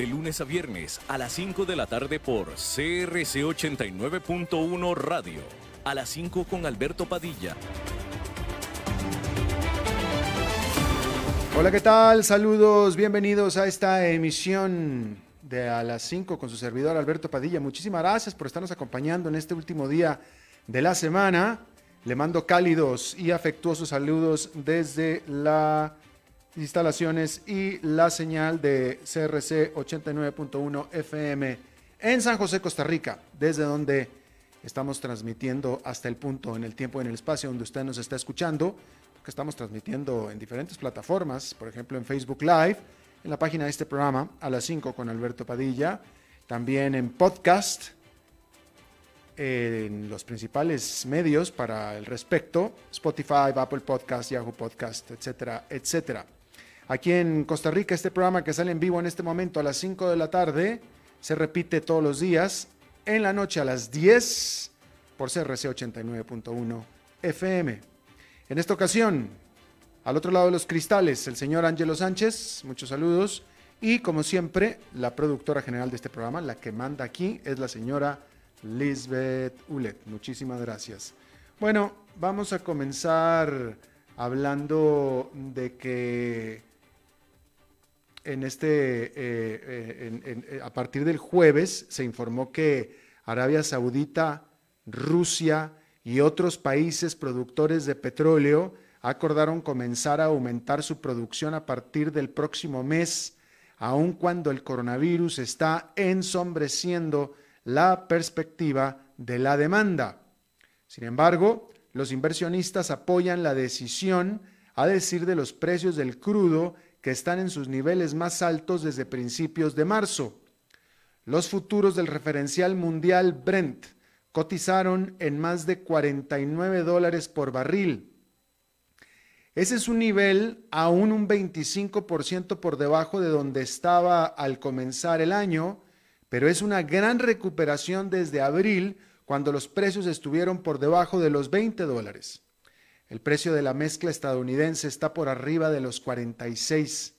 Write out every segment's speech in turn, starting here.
de lunes a viernes a las 5 de la tarde por CRC 89.1 Radio. A las 5 con Alberto Padilla. Hola, ¿qué tal? Saludos, bienvenidos a esta emisión de a las 5 con su servidor Alberto Padilla. Muchísimas gracias por estarnos acompañando en este último día de la semana. Le mando cálidos y afectuosos saludos desde las instalaciones y la señal de CRC 89.1 FM en San José, Costa Rica, desde donde estamos transmitiendo hasta el punto en el tiempo y en el espacio donde usted nos está escuchando, que estamos transmitiendo en diferentes plataformas, por ejemplo en Facebook Live, en la página de este programa a las 5 con Alberto Padilla, también en podcast, en los principales medios para el respecto, Spotify, Apple Podcast, Yahoo Podcast, etcétera, etcétera. Aquí en Costa Rica, este programa que sale en vivo en este momento a las 5 de la tarde, se repite todos los días, en la noche a las 10 por CRC 89.1 FM. En esta ocasión, al otro lado de los cristales, el señor Ángelo Sánchez, muchos saludos. Y como siempre, la productora general de este programa, la que manda aquí, es la señora Lisbeth Ulet. Muchísimas gracias. Bueno, vamos a comenzar hablando de que en este, eh, eh, eh, a partir del jueves se informó que Arabia Saudita, Rusia y otros países productores de petróleo acordaron comenzar a aumentar su producción a partir del próximo mes, aun cuando el coronavirus está ensombreciendo la perspectiva de la demanda. Sin embargo, los inversionistas apoyan la decisión a decir de los precios del crudo que están en sus niveles más altos desde principios de marzo. Los futuros del referencial mundial Brent cotizaron en más de 49 dólares por barril. Ese es un nivel aún un 25% por debajo de donde estaba al comenzar el año, pero es una gran recuperación desde abril, cuando los precios estuvieron por debajo de los 20 dólares. El precio de la mezcla estadounidense está por arriba de los 46.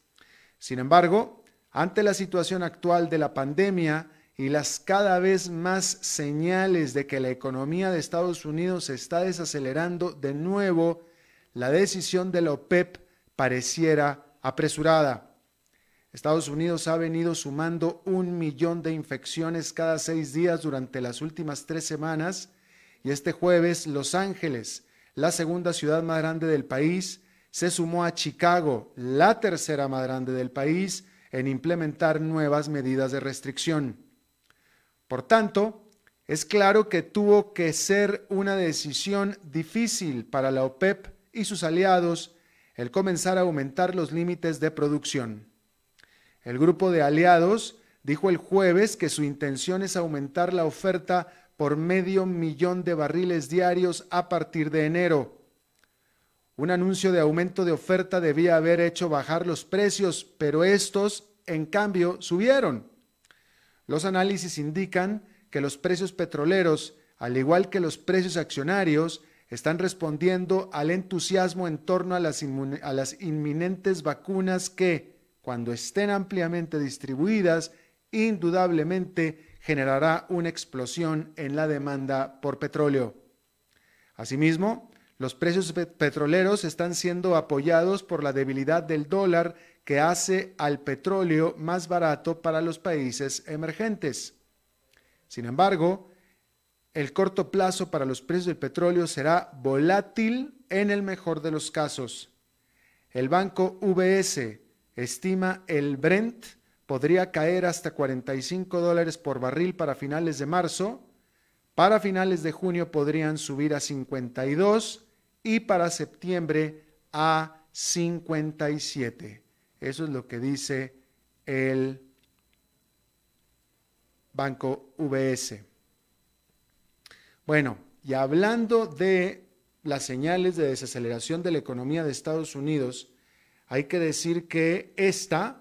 Sin embargo, ante la situación actual de la pandemia y las cada vez más señales de que la economía de Estados Unidos se está desacelerando de nuevo, la decisión de la OPEP pareciera apresurada. Estados Unidos ha venido sumando un millón de infecciones cada seis días durante las últimas tres semanas y este jueves Los Ángeles, la segunda ciudad más grande del país, se sumó a Chicago, la tercera más grande del país, en implementar nuevas medidas de restricción. Por tanto, es claro que tuvo que ser una decisión difícil para la OPEP y sus aliados el comenzar a aumentar los límites de producción. El grupo de aliados dijo el jueves que su intención es aumentar la oferta por medio millón de barriles diarios a partir de enero. Un anuncio de aumento de oferta debía haber hecho bajar los precios, pero estos, en cambio, subieron. Los análisis indican que los precios petroleros, al igual que los precios accionarios, están respondiendo al entusiasmo en torno a las, a las inminentes vacunas que, cuando estén ampliamente distribuidas, indudablemente generará una explosión en la demanda por petróleo. Asimismo, los precios petroleros están siendo apoyados por la debilidad del dólar que hace al petróleo más barato para los países emergentes. Sin embargo, el corto plazo para los precios del petróleo será volátil en el mejor de los casos. El banco VS estima el Brent podría caer hasta 45 dólares por barril para finales de marzo, para finales de junio podrían subir a 52 y para septiembre a 57. Eso es lo que dice el Banco VS. Bueno, y hablando de las señales de desaceleración de la economía de Estados Unidos, hay que decir que esta,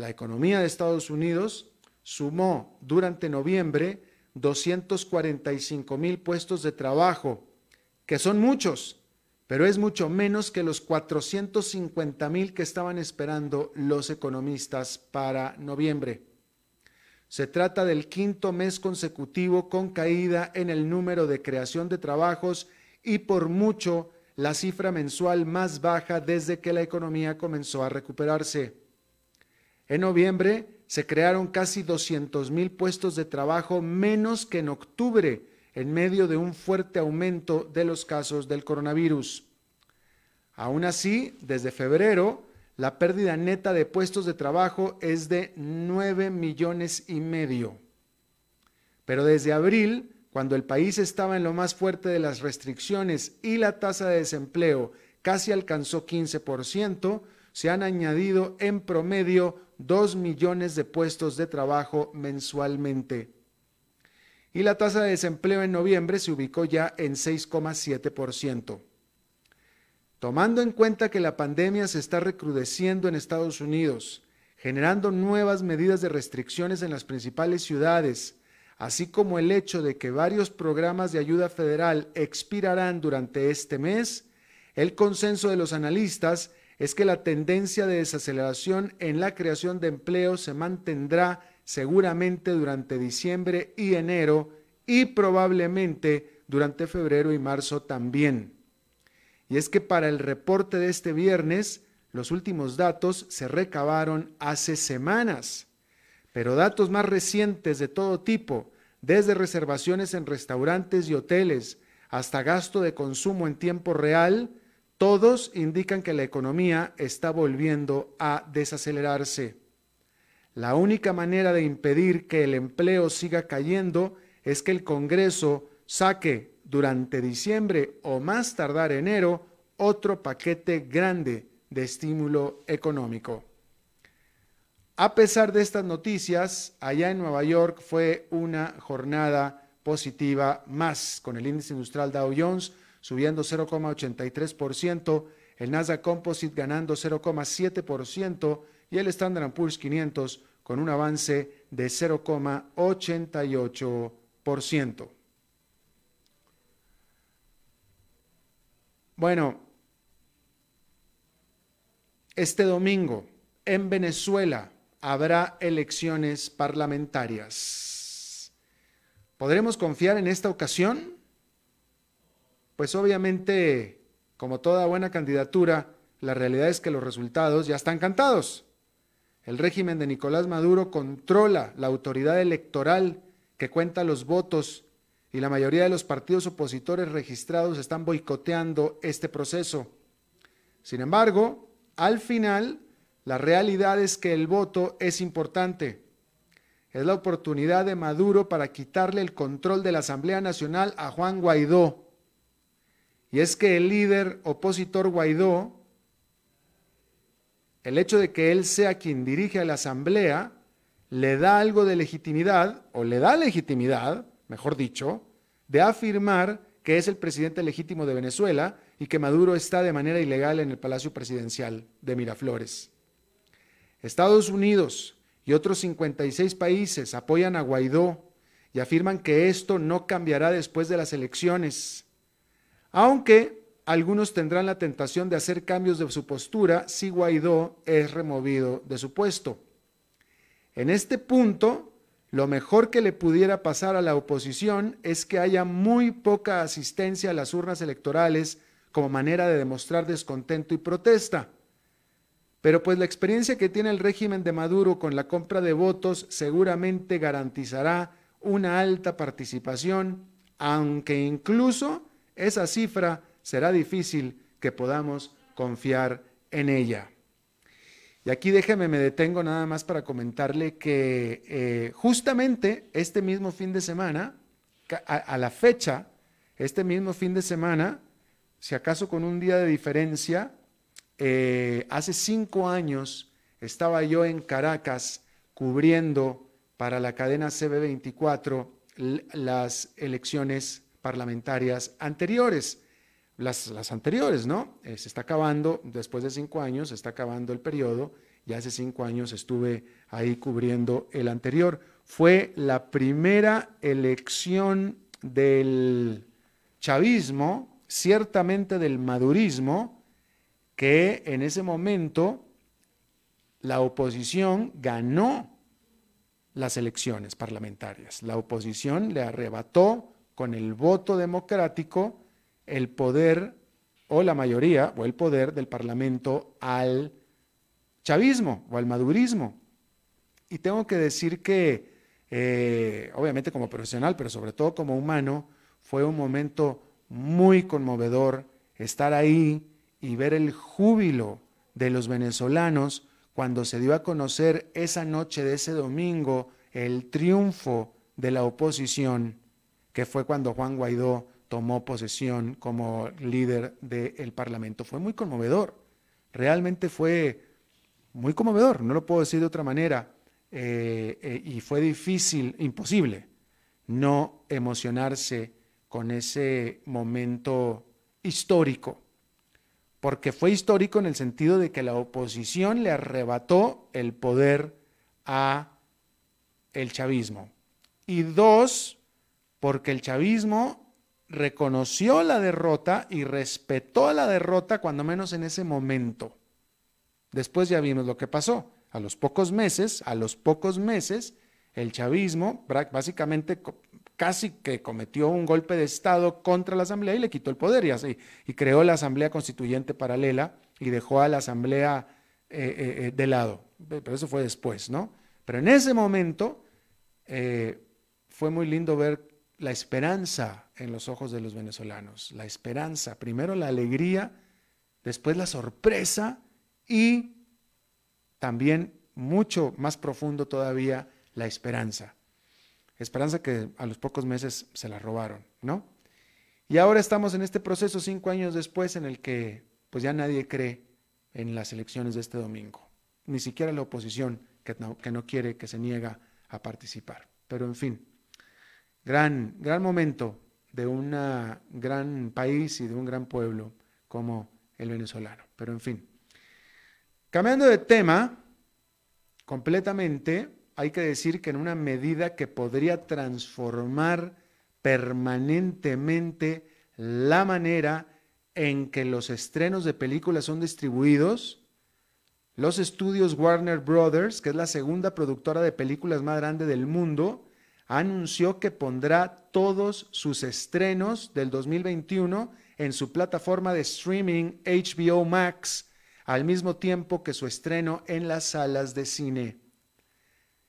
la economía de Estados Unidos, sumó durante noviembre 245 mil puestos de trabajo, que son muchos, pero es mucho menos que los 450 mil que estaban esperando los economistas para noviembre. Se trata del quinto mes consecutivo con caída en el número de creación de trabajos y por mucho la cifra mensual más baja desde que la economía comenzó a recuperarse. En noviembre se crearon casi 200 mil puestos de trabajo menos que en octubre, en medio de un fuerte aumento de los casos del coronavirus. Aún así, desde febrero, la pérdida neta de puestos de trabajo es de 9 millones y medio. Pero desde abril, cuando el país estaba en lo más fuerte de las restricciones y la tasa de desempleo casi alcanzó 15%, se han añadido en promedio 2 millones de puestos de trabajo mensualmente. Y la tasa de desempleo en noviembre se ubicó ya en 6,7%. Tomando en cuenta que la pandemia se está recrudeciendo en Estados Unidos, generando nuevas medidas de restricciones en las principales ciudades, así como el hecho de que varios programas de ayuda federal expirarán durante este mes, el consenso de los analistas es que la tendencia de desaceleración en la creación de empleo se mantendrá seguramente durante diciembre y enero y probablemente durante febrero y marzo también. Y es que para el reporte de este viernes, los últimos datos se recabaron hace semanas, pero datos más recientes de todo tipo, desde reservaciones en restaurantes y hoteles hasta gasto de consumo en tiempo real, todos indican que la economía está volviendo a desacelerarse. La única manera de impedir que el empleo siga cayendo es que el Congreso saque durante diciembre o más tardar enero otro paquete grande de estímulo económico. A pesar de estas noticias, allá en Nueva York fue una jornada positiva más, con el índice industrial Dow Jones subiendo 0,83%, el Nasdaq Composite ganando 0,7% y el Standard Poor's 500 con un avance de 0,88%. Bueno, este domingo en Venezuela habrá elecciones parlamentarias. ¿Podremos confiar en esta ocasión? Pues obviamente, como toda buena candidatura, la realidad es que los resultados ya están cantados. El régimen de Nicolás Maduro controla la autoridad electoral que cuenta los votos y la mayoría de los partidos opositores registrados están boicoteando este proceso. Sin embargo, al final, la realidad es que el voto es importante. Es la oportunidad de Maduro para quitarle el control de la Asamblea Nacional a Juan Guaidó. Y es que el líder opositor Guaidó, el hecho de que él sea quien dirige a la Asamblea, le da algo de legitimidad, o le da legitimidad, mejor dicho, de afirmar que es el presidente legítimo de Venezuela y que Maduro está de manera ilegal en el Palacio Presidencial de Miraflores. Estados Unidos y otros 56 países apoyan a Guaidó y afirman que esto no cambiará después de las elecciones, aunque algunos tendrán la tentación de hacer cambios de su postura si Guaidó es removido de su puesto. En este punto, lo mejor que le pudiera pasar a la oposición es que haya muy poca asistencia a las urnas electorales como manera de demostrar descontento y protesta. Pero pues la experiencia que tiene el régimen de Maduro con la compra de votos seguramente garantizará una alta participación, aunque incluso esa cifra será difícil que podamos confiar en ella. Y aquí déjeme, me detengo nada más para comentarle que eh, justamente este mismo fin de semana, a, la fecha, este mismo fin de semana, si acaso con un día de diferencia, eh, hace cinco años estaba yo en Caracas cubriendo para la cadena CB24 las elecciones parlamentarias anteriores las, anteriores, ¿no? Eh, se está acabando, después de cinco años, se está acabando el periodo, y hace cinco años estuve ahí cubriendo el anterior. Fue la primera elección del chavismo, ciertamente del madurismo, que en ese momento la oposición ganó las elecciones parlamentarias. La oposición le arrebató con el voto democrático el poder o la mayoría o el poder del Parlamento al chavismo o al madurismo. Y tengo que decir que, eh, obviamente como profesional, pero sobre todo como humano, fue un momento muy conmovedor estar ahí y ver el júbilo de los venezolanos cuando se dio a conocer esa noche de ese domingo el triunfo de la oposición, que fue cuando Juan Guaidó tomó posesión como líder del Parlamento. Fue muy conmovedor, realmente fue muy conmovedor, no lo puedo decir de otra manera, eh, eh, y fue difícil, imposible, no emocionarse con ese momento histórico, porque fue histórico en el sentido de que la oposición le arrebató el poder a el chavismo. Y dos, porque el chavismo reconoció la derrota y respetó la derrota, cuando menos en ese momento. Después ya vimos lo que pasó. A los pocos meses, a los pocos meses, el chavismo básicamente casi que cometió un golpe de Estado contra la Asamblea y le quitó el poder y así, y creó la Asamblea Constituyente Paralela y dejó a la Asamblea eh, eh, eh, de lado. Pero eso fue después, ¿no? Pero en ese momento fue muy lindo ver la esperanza en los ojos de los venezolanos, la esperanza, primero la alegría, después la sorpresa y también mucho más profundo todavía la esperanza. Esperanza que a los pocos meses se la robaron, ¿no? Y ahora estamos en este proceso cinco años después en el que pues ya nadie cree en las elecciones de este domingo, ni siquiera la oposición que no, que no quiere, que se niega a participar. Pero en fin, gran, gran momento de un gran país y de un gran pueblo como el venezolano. Pero en fin, cambiando de tema completamente, hay que decir que en una medida que podría transformar permanentemente la manera en que los estrenos de películas son distribuidos, los estudios Warner Brothers, que es la segunda productora de películas más grande del mundo, anunció que pondrá todos sus estrenos del 2021 en su plataforma de streaming HBO Max, al mismo tiempo que su estreno en las salas de cine.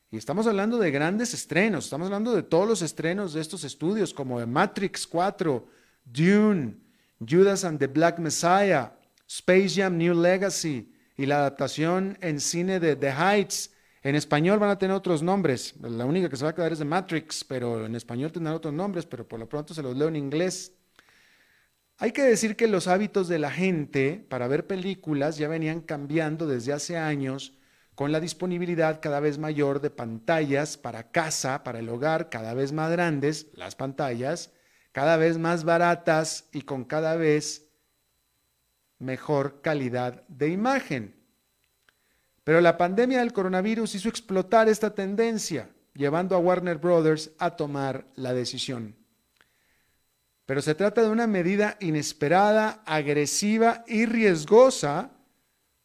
Y estamos hablando de grandes estrenos, estamos hablando de todos los estrenos de estos estudios, como Matrix 4, Dune, Judas and the Black Messiah, Space Jam New Legacy y la adaptación en cine de The Heights en español van a tener otros nombres. La única que se va a quedar es de Matrix, pero en español tendrán otros nombres, pero por lo pronto se los leo en inglés. Hay que decir que los hábitos de la gente para ver películas ya venían cambiando desde hace años con la disponibilidad cada vez mayor de pantallas para casa, para el hogar, cada vez más grandes, las pantallas, cada vez más baratas y con cada vez mejor calidad de imagen. Pero la pandemia del coronavirus hizo explotar esta tendencia, llevando a Warner Brothers a tomar la decisión. Pero se trata de una medida inesperada, agresiva y riesgosa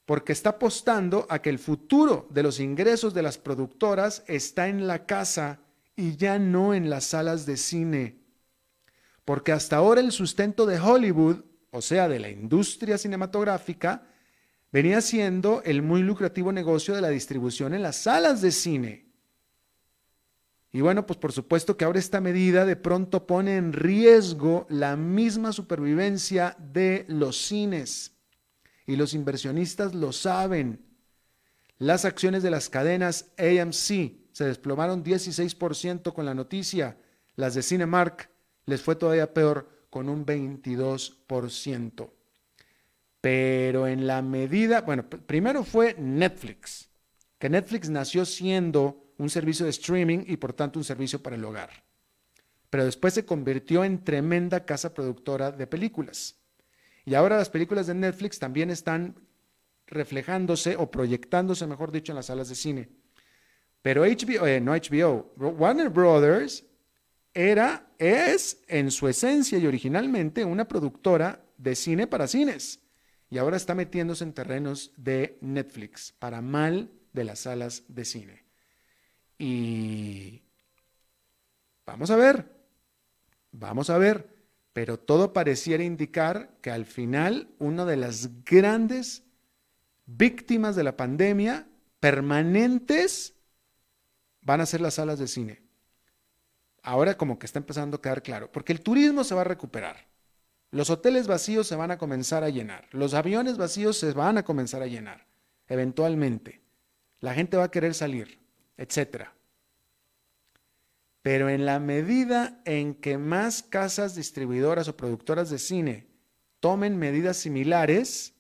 porque está apostando a que el futuro de los ingresos de las productoras está en la casa y ya no en las salas de cine. Porque hasta ahora el sustento de Hollywood, o sea, de la industria cinematográfica, venía siendo el muy lucrativo negocio de la distribución en las salas de cine. Y bueno, pues por supuesto que ahora esta medida de pronto pone en riesgo la misma supervivencia de los cines. Y los inversionistas lo saben. Las acciones de las cadenas AMC se desplomaron 16% con la noticia. Las de Cinemark les fue todavía peor con un 22%. Pero en la medida, bueno, primero fue Netflix, que Netflix nació siendo un servicio de streaming y por tanto un servicio para el hogar. Pero después se convirtió en tremenda casa productora de películas. Y ahora las películas de Netflix también están reflejándose o proyectándose, mejor dicho, en las salas de cine. Pero HBO, eh, no HBO, Warner Brothers era, es en su esencia y originalmente una productora de cine para cines y ahora está metiéndose en terrenos de Netflix, para mal de las salas de cine. Y Vamos a ver, vamos a ver, pero todo pareciera indicar que al final una de las grandes víctimas de la pandemia permanentes van a ser las salas de cine. Ahora como que está empezando a quedar claro, porque el turismo se va a recuperar. Los hoteles vacíos se van a comenzar a llenar. Los aviones vacíos se van a comenzar a llenar, eventualmente. La gente va a querer salir, etcétera. Pero en la medida en que más casas distribuidoras o productoras de cine tomen medidas similares,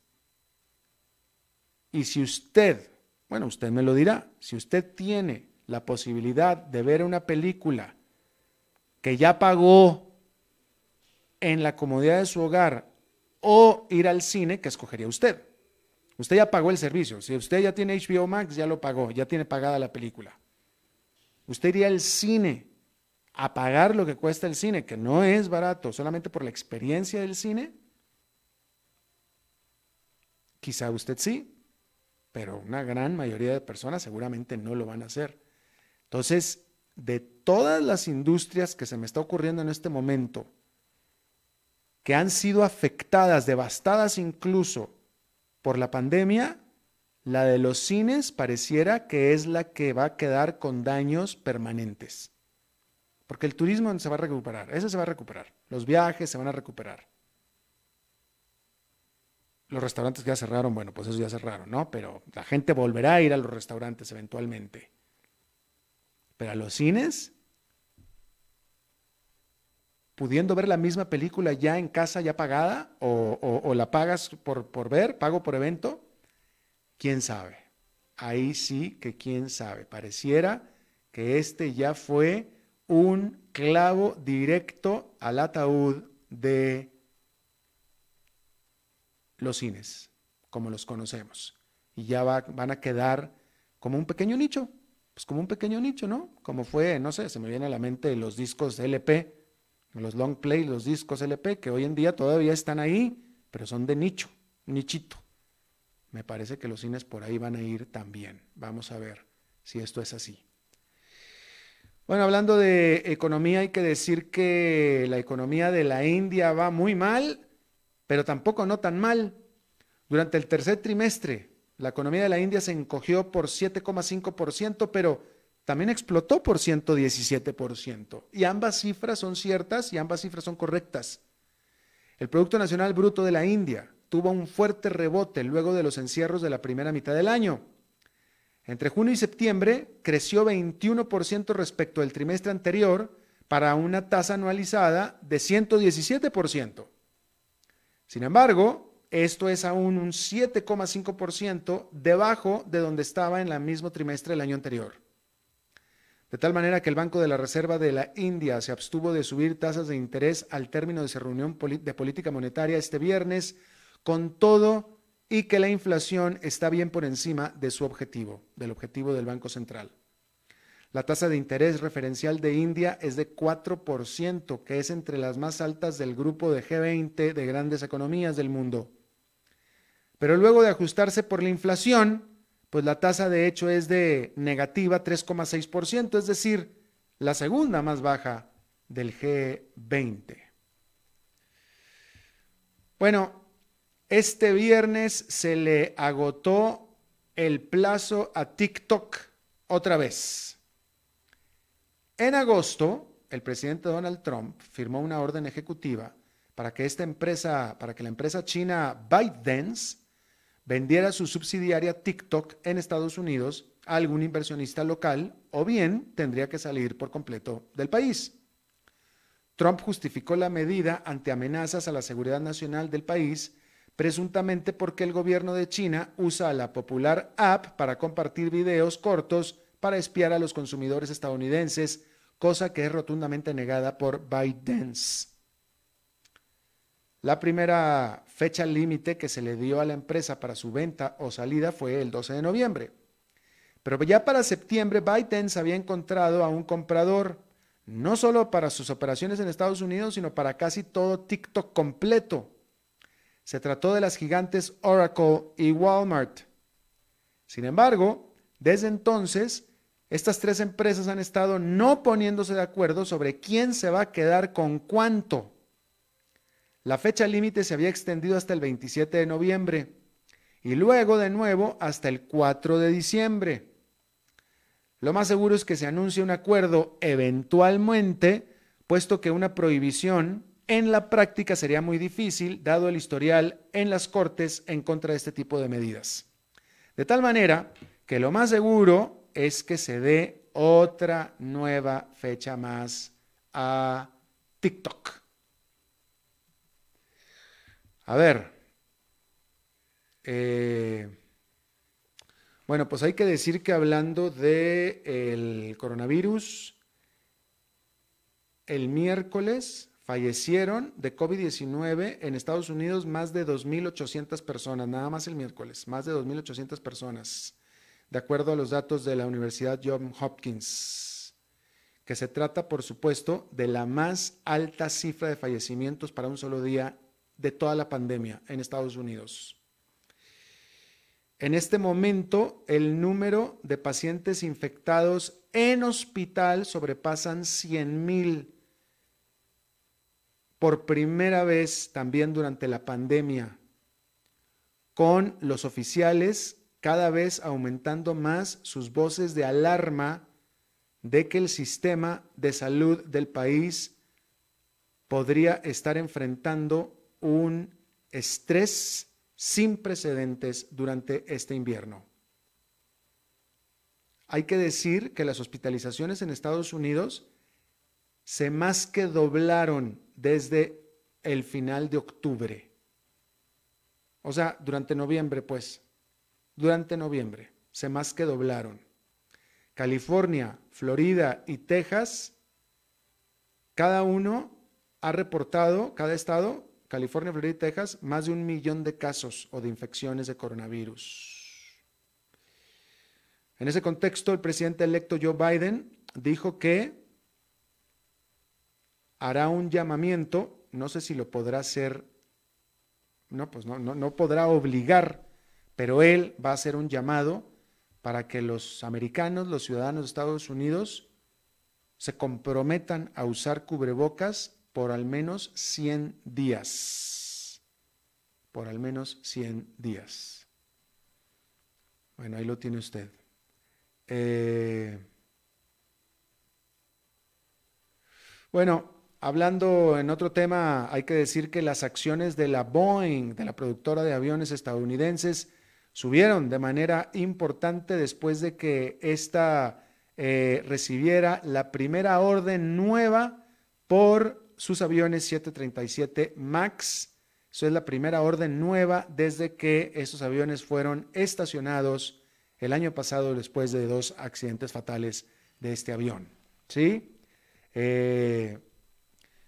y si usted, bueno, usted me lo dirá, si usted tiene la posibilidad de ver una película que ya pagó en la comodidad de su hogar o ir al cine, ¿qué escogería usted? Usted ya pagó el servicio. Si usted ya tiene HBO Max, ya lo pagó, ya tiene pagada la película. Usted iría al cine a pagar lo que cuesta el cine, que no es barato, solamente por la experiencia del cine. Quizá usted sí, pero una gran mayoría de personas seguramente no lo van a hacer. Entonces, de todas las industrias que se me está ocurriendo en este momento, que han sido afectadas, devastadas incluso por la pandemia, la de los cines pareciera que es la que va a quedar con daños permanentes. Porque el turismo se va a recuperar, ese se va a recuperar, los viajes se van a recuperar. Los restaurantes que ya cerraron, bueno, pues eso ya cerraron, ¿no? Pero la gente volverá a ir a los restaurantes eventualmente. Pero a los cines, pudiendo ver la misma película ya en casa, ya pagada, o, la pagas por, por ver, pago por evento, quién sabe. Ahí sí que quién sabe. Pareciera que este ya fue un clavo directo al ataúd de los cines, como los conocemos. Y ya van a quedar como un pequeño nicho, pues como un pequeño nicho, ¿no? Como fue, no sé, se me viene a la mente los discos LP, los long play, los discos LP, que hoy en día todavía están ahí, pero son de nicho, nichito. Me parece que los cines por ahí van a ir también. Vamos a ver si esto es así. Bueno, hablando de economía, hay que decir que la economía de la India va muy mal, pero tampoco no tan mal. Durante el tercer trimestre, la economía de la India se encogió por 7,5%, pero también explotó por 117%. Y ambas cifras son ciertas y ambas cifras son correctas. El Producto Nacional Bruto de la India tuvo un fuerte rebote luego de los encierros de la primera mitad del año. Entre junio y septiembre creció 21% respecto al trimestre anterior para una tasa anualizada de 117%. Sin embargo, esto es aún un 7,5% debajo de donde estaba en el mismo trimestre del año anterior. De tal manera que el Banco de la Reserva de la India se abstuvo de subir tasas de interés al término de su reunión de política monetaria este viernes, con todo y que la inflación está bien por encima de su objetivo, del objetivo del Banco Central. La tasa de interés referencial de India es de 4%, que es entre las más altas del grupo de G20 de grandes economías del mundo. Pero luego de ajustarse por la inflación, pues la tasa de hecho es de negativa 3,6%, es decir, la segunda más baja del G20. Bueno, este viernes se le agotó el plazo a TikTok otra vez. En agosto, el presidente Donald Trump firmó una orden ejecutiva para que esta empresa, para que la empresa china ByteDance vendiera su subsidiaria TikTok en Estados Unidos a algún inversionista local o bien tendría que salir por completo del país. Trump justificó la medida ante amenazas a la seguridad nacional del país, presuntamente porque el gobierno de China usa la popular app para compartir videos cortos para espiar a los consumidores estadounidenses, cosa que es rotundamente negada por ByteDance. La primera fecha límite que se le dio a la empresa para su venta o salida fue el 12 de noviembre. Pero ya para septiembre, ByteDance había encontrado a un comprador, no solo para sus operaciones en Estados Unidos, sino para casi todo TikTok completo. Se trató de las gigantes Oracle y Walmart. Sin embargo, desde entonces, Estas tres empresas han estado no poniéndose de acuerdo sobre quién se va a quedar con cuánto. La fecha límite se había extendido hasta el 27 de noviembre y luego de nuevo hasta el 4 de diciembre. Lo más seguro es que se anuncie un acuerdo eventualmente, puesto que una prohibición en la práctica sería muy difícil, dado el historial en las Cortes en contra de este tipo de medidas. De tal manera que lo más seguro es que se dé otra nueva fecha más a TikTok. A ver. Eh, bueno, pues hay que decir que hablando del el coronavirus, el miércoles fallecieron de COVID-19 en Estados Unidos más de 2.800 personas, nada más el miércoles, más de 2.800 personas de acuerdo a los datos de la Universidad John Hopkins, que se trata, por supuesto, de la más alta cifra de fallecimientos para un solo día de toda la pandemia en Estados Unidos. En este momento, el número de pacientes infectados en hospital sobrepasan 100 mil por primera vez también durante la pandemia, con los oficiales cada vez aumentando más sus voces de alarma de que el sistema de salud del país podría estar enfrentando un estrés sin precedentes durante este invierno. Hay que decir que las hospitalizaciones en Estados Unidos se más que doblaron desde el final de octubre. O sea, durante noviembre, pues durante noviembre. Se más que doblaron. California, Florida y Texas, cada uno ha reportado, cada estado, California, Florida y Texas, más de un millón de casos o de infecciones de coronavirus. En ese contexto, el presidente electo Joe Biden dijo que hará un llamamiento, no sé si lo podrá hacer, no, pues no, no, podrá obligar pero él va a hacer un llamado para que los americanos, los ciudadanos de Estados Unidos, se comprometan a usar cubrebocas por al menos 100 días. Por al menos 100 días. Bueno, ahí lo tiene usted. Eh, bueno, hablando en otro tema, hay que decir que las acciones de la Boeing, de la productora de aviones estadounidenses, subieron de manera importante después de que ésta eh, recibiera la primera orden nueva por sus aviones 737 MAX. Eso es la primera orden nueva desde que esos aviones fueron estacionados el año pasado después de dos accidentes fatales de este avión. ¿Sí? Eh,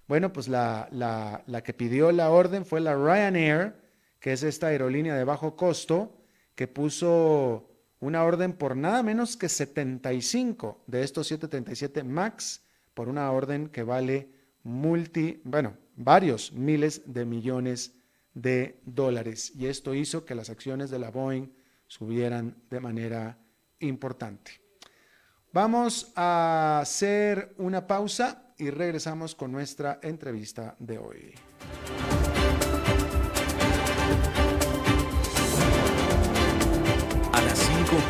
bueno, pues la, la que pidió la orden fue la Ryanair, que es esta aerolínea de bajo costo, que puso una orden por nada menos que 75 de estos 737 MAX por una orden que vale multi, bueno, varios miles de millones de dólares. Y esto hizo que las acciones de la Boeing subieran de manera importante. Vamos a hacer una pausa y regresamos con nuestra entrevista de hoy.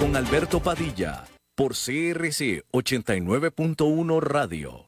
con Alberto Padilla por CRC 89.1 Radio.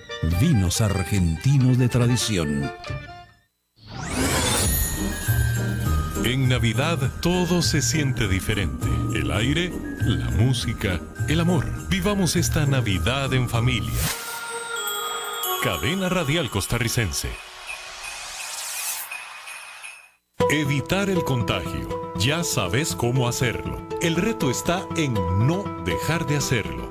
vinos argentinos de tradición. En Navidad todo se siente diferente. El aire, la música, el amor. Vivamos esta Navidad en familia. Cadena Radial Costarricense. Evitar el contagio. Ya sabes cómo hacerlo. El reto está en no dejar de hacerlo.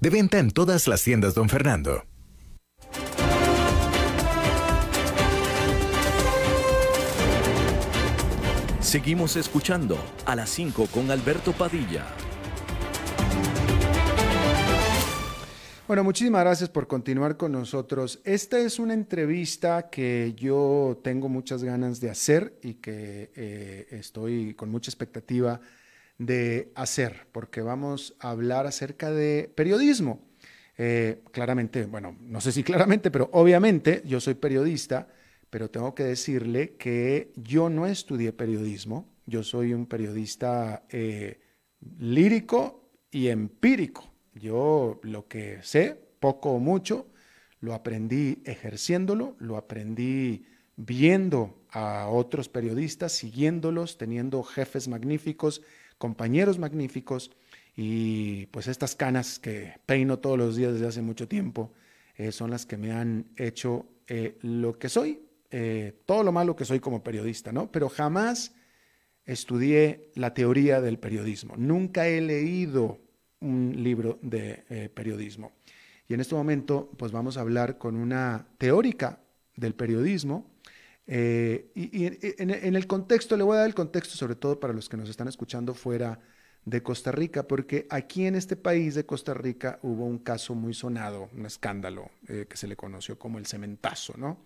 De venta en todas las tiendas, don Fernando. Seguimos escuchando a las 5 con Alberto Padilla. Bueno, muchísimas gracias por continuar con nosotros. Esta es una entrevista que yo tengo muchas ganas de hacer y que eh, estoy con mucha expectativa de hacer, porque vamos a hablar acerca de periodismo. Eh, claramente, bueno, no sé si claramente, pero obviamente yo soy periodista, pero tengo que decirle que yo no estudié periodismo, yo soy un periodista eh, lírico y empírico. Yo lo que sé, poco o mucho, lo aprendí ejerciéndolo, lo aprendí viendo a otros periodistas, siguiéndolos, teniendo jefes magníficos compañeros magníficos y pues estas canas que peino todos los días desde hace mucho tiempo eh, son las que me han hecho eh, lo que soy, eh, todo lo malo que soy como periodista, ¿no? Pero jamás estudié la teoría del periodismo, nunca he leído un libro de periodismo. Y en este momento pues vamos a hablar con una teórica del periodismo, eh, y, en, el contexto, le voy a dar el contexto sobre todo para los que nos están escuchando fuera de Costa Rica, porque aquí en este país de Costa Rica hubo un caso muy sonado, un escándalo eh, que se le conoció como el cementazo, ¿no?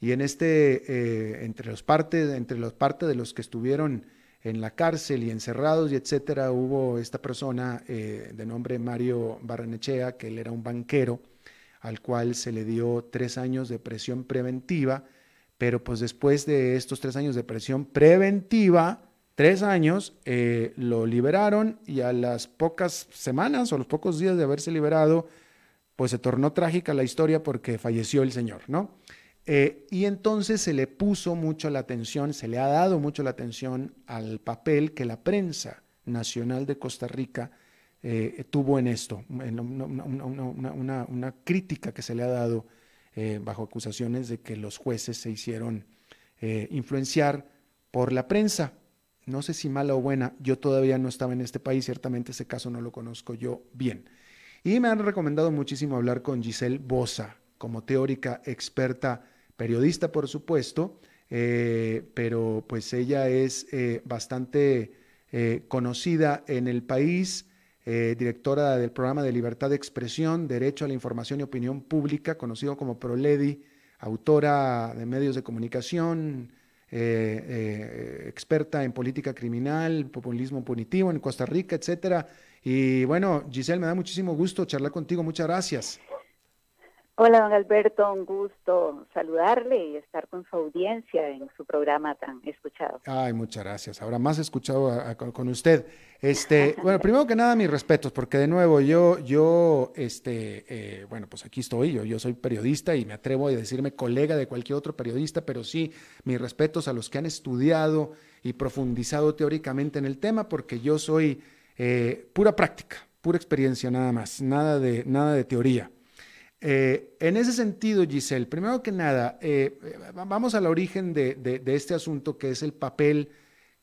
Y en este, eh, entre los partes, entre los parte de los que estuvieron en la cárcel y encerrados y etcétera, hubo esta persona de nombre Mario Barranechea, que él era un banquero, al cual se le dio tres años de presión preventiva pero pues después de estos tres años de presión preventiva, tres años, eh, lo liberaron y a las pocas semanas o los pocos días de haberse liberado, pues se tornó trágica la historia porque falleció el señor, ¿no? Eh, y entonces se le puso mucho la atención, se le ha dado mucho la atención al papel que la prensa nacional de Costa Rica eh, tuvo en esto, una, una, crítica que se le ha dado eh, bajo acusaciones de que los jueces se hicieron eh, influenciar por la prensa. No sé si mala o buena, yo todavía no estaba en este país, ciertamente ese caso no lo conozco yo bien. Y me han recomendado muchísimo hablar con Giselle Bosa, como teórica, experta, periodista por supuesto, eh, pero pues ella es bastante conocida en el país eh, directora del programa de libertad de expresión, derecho a la información y opinión pública, conocido como ProLedi, autora de medios de comunicación, eh, eh, experta en política criminal, populismo punitivo en Costa Rica, etcétera. Y bueno, Giselle, me da muchísimo gusto charlar contigo. Muchas gracias. Hola, don Alberto, un gusto saludarle y estar con su audiencia en su programa tan escuchado. Ay, muchas gracias. Ahora más escuchado con usted. Este, bueno, primero que nada, mis respetos, porque de nuevo yo, yo, este, eh, bueno, pues aquí estoy, yo, yo soy periodista y me atrevo a decirme colega de cualquier otro periodista, pero sí, mis respetos a los que han estudiado y profundizado teóricamente en el tema, porque yo soy eh, pura práctica pura experiencia nada más, nada de, nada de teoría. Eh, en ese sentido, Giselle, primero que nada, eh, vamos al origen de, este asunto, que es el papel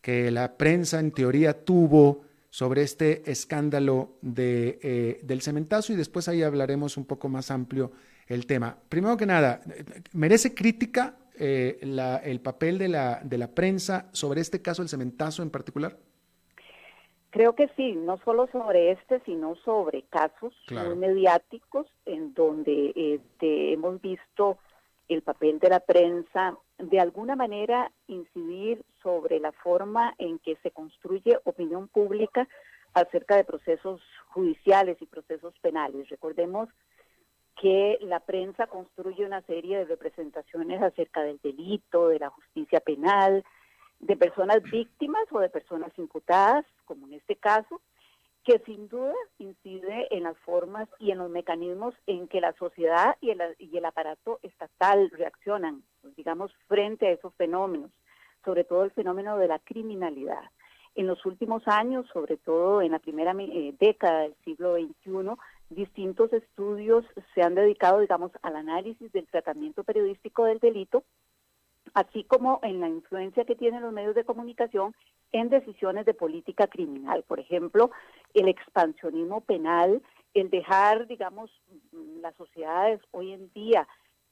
que la prensa en teoría tuvo sobre este escándalo eh, del cementazo y después ahí hablaremos un poco más amplio el tema. Primero que nada, ¿merece crítica el papel de la, de la prensa sobre este caso del cementazo en particular? Creo que sí, no solo sobre este, sino sobre casos muy mediáticos en donde este, hemos visto el papel de la prensa de alguna manera incidir sobre la forma en que se construye opinión pública acerca de procesos judiciales y procesos penales. Recordemos que la prensa construye una serie de representaciones acerca del delito, de la justicia penal, de personas víctimas o de personas imputadas, como en este caso, que sin duda incide en las formas y en los mecanismos en que la sociedad y el, y el aparato estatal reaccionan, digamos, frente a esos fenómenos, sobre todo el fenómeno de la criminalidad. En los últimos años, sobre todo en la primera eh, década del siglo XXI, distintos estudios se han dedicado, digamos, al análisis del tratamiento periodístico del delito así como en la influencia que tienen los medios de comunicación en decisiones de política criminal. Por ejemplo, el expansionismo penal, el dejar, digamos, las sociedades hoy en día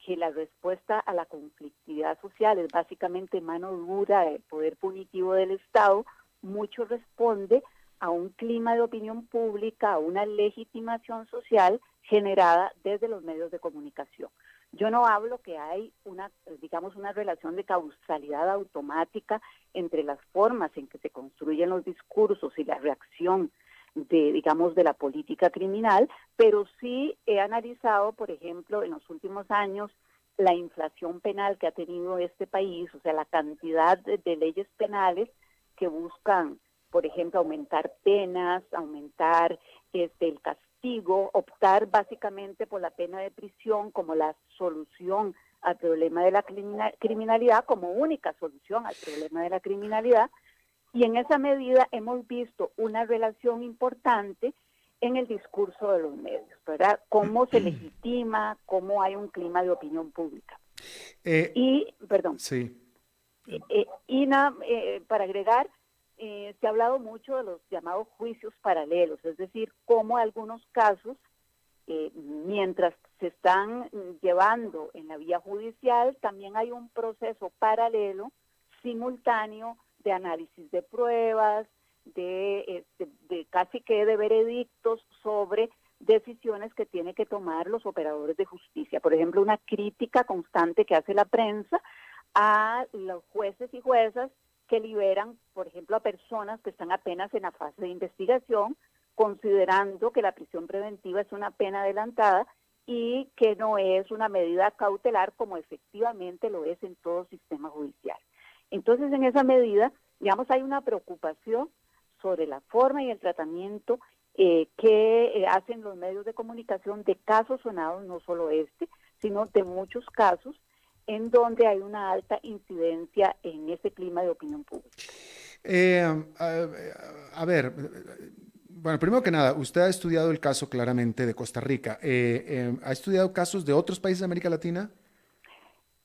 que la respuesta a la conflictividad social es básicamente mano dura del poder punitivo del Estado, mucho responde a un clima de opinión pública, a una legitimación social generada desde los medios de comunicación. Yo no hablo que hay una, digamos, una relación de causalidad automática entre las formas en que se construyen los discursos y la reacción de, digamos, de la política criminal, pero sí he analizado, por ejemplo, en los últimos años, la inflación penal que ha tenido este país, o sea, la cantidad de, leyes penales que buscan, por ejemplo, aumentar penas, aumentar este, el castigo optar básicamente por la pena de prisión como la solución al problema de la criminalidad, como única solución al problema de la criminalidad. Y en esa medida hemos visto una relación importante en el discurso de los medios, ¿verdad? Cómo se legitima, cómo hay un clima de opinión pública. Eh, y, perdón. Sí. Eh, y nada, eh, para agregar, eh, se ha hablado mucho de los llamados juicios paralelos, es decir, cómo algunos casos, eh, mientras se están llevando en la vía judicial, también hay un proceso paralelo, simultáneo, de análisis de pruebas, de, este, de casi que de veredictos sobre decisiones que tienen que tomar los operadores de justicia. Por ejemplo, una crítica constante que hace la prensa a los jueces y juezas que liberan, por ejemplo, a personas que están apenas en la fase de investigación, considerando que la prisión preventiva es una pena adelantada y que no es una medida cautelar como efectivamente lo es en todo sistema judicial. Entonces, en esa medida, digamos, hay una preocupación sobre la forma y el tratamiento eh, que eh, hacen los medios de comunicación de casos sonados, no solo este, sino de muchos casos, en donde hay una alta incidencia en ese clima de opinión pública. Eh, a, ver, bueno, primero que nada, usted ha estudiado el caso claramente de Costa Rica. Eh, eh, ¿Ha estudiado casos de otros países de América Latina?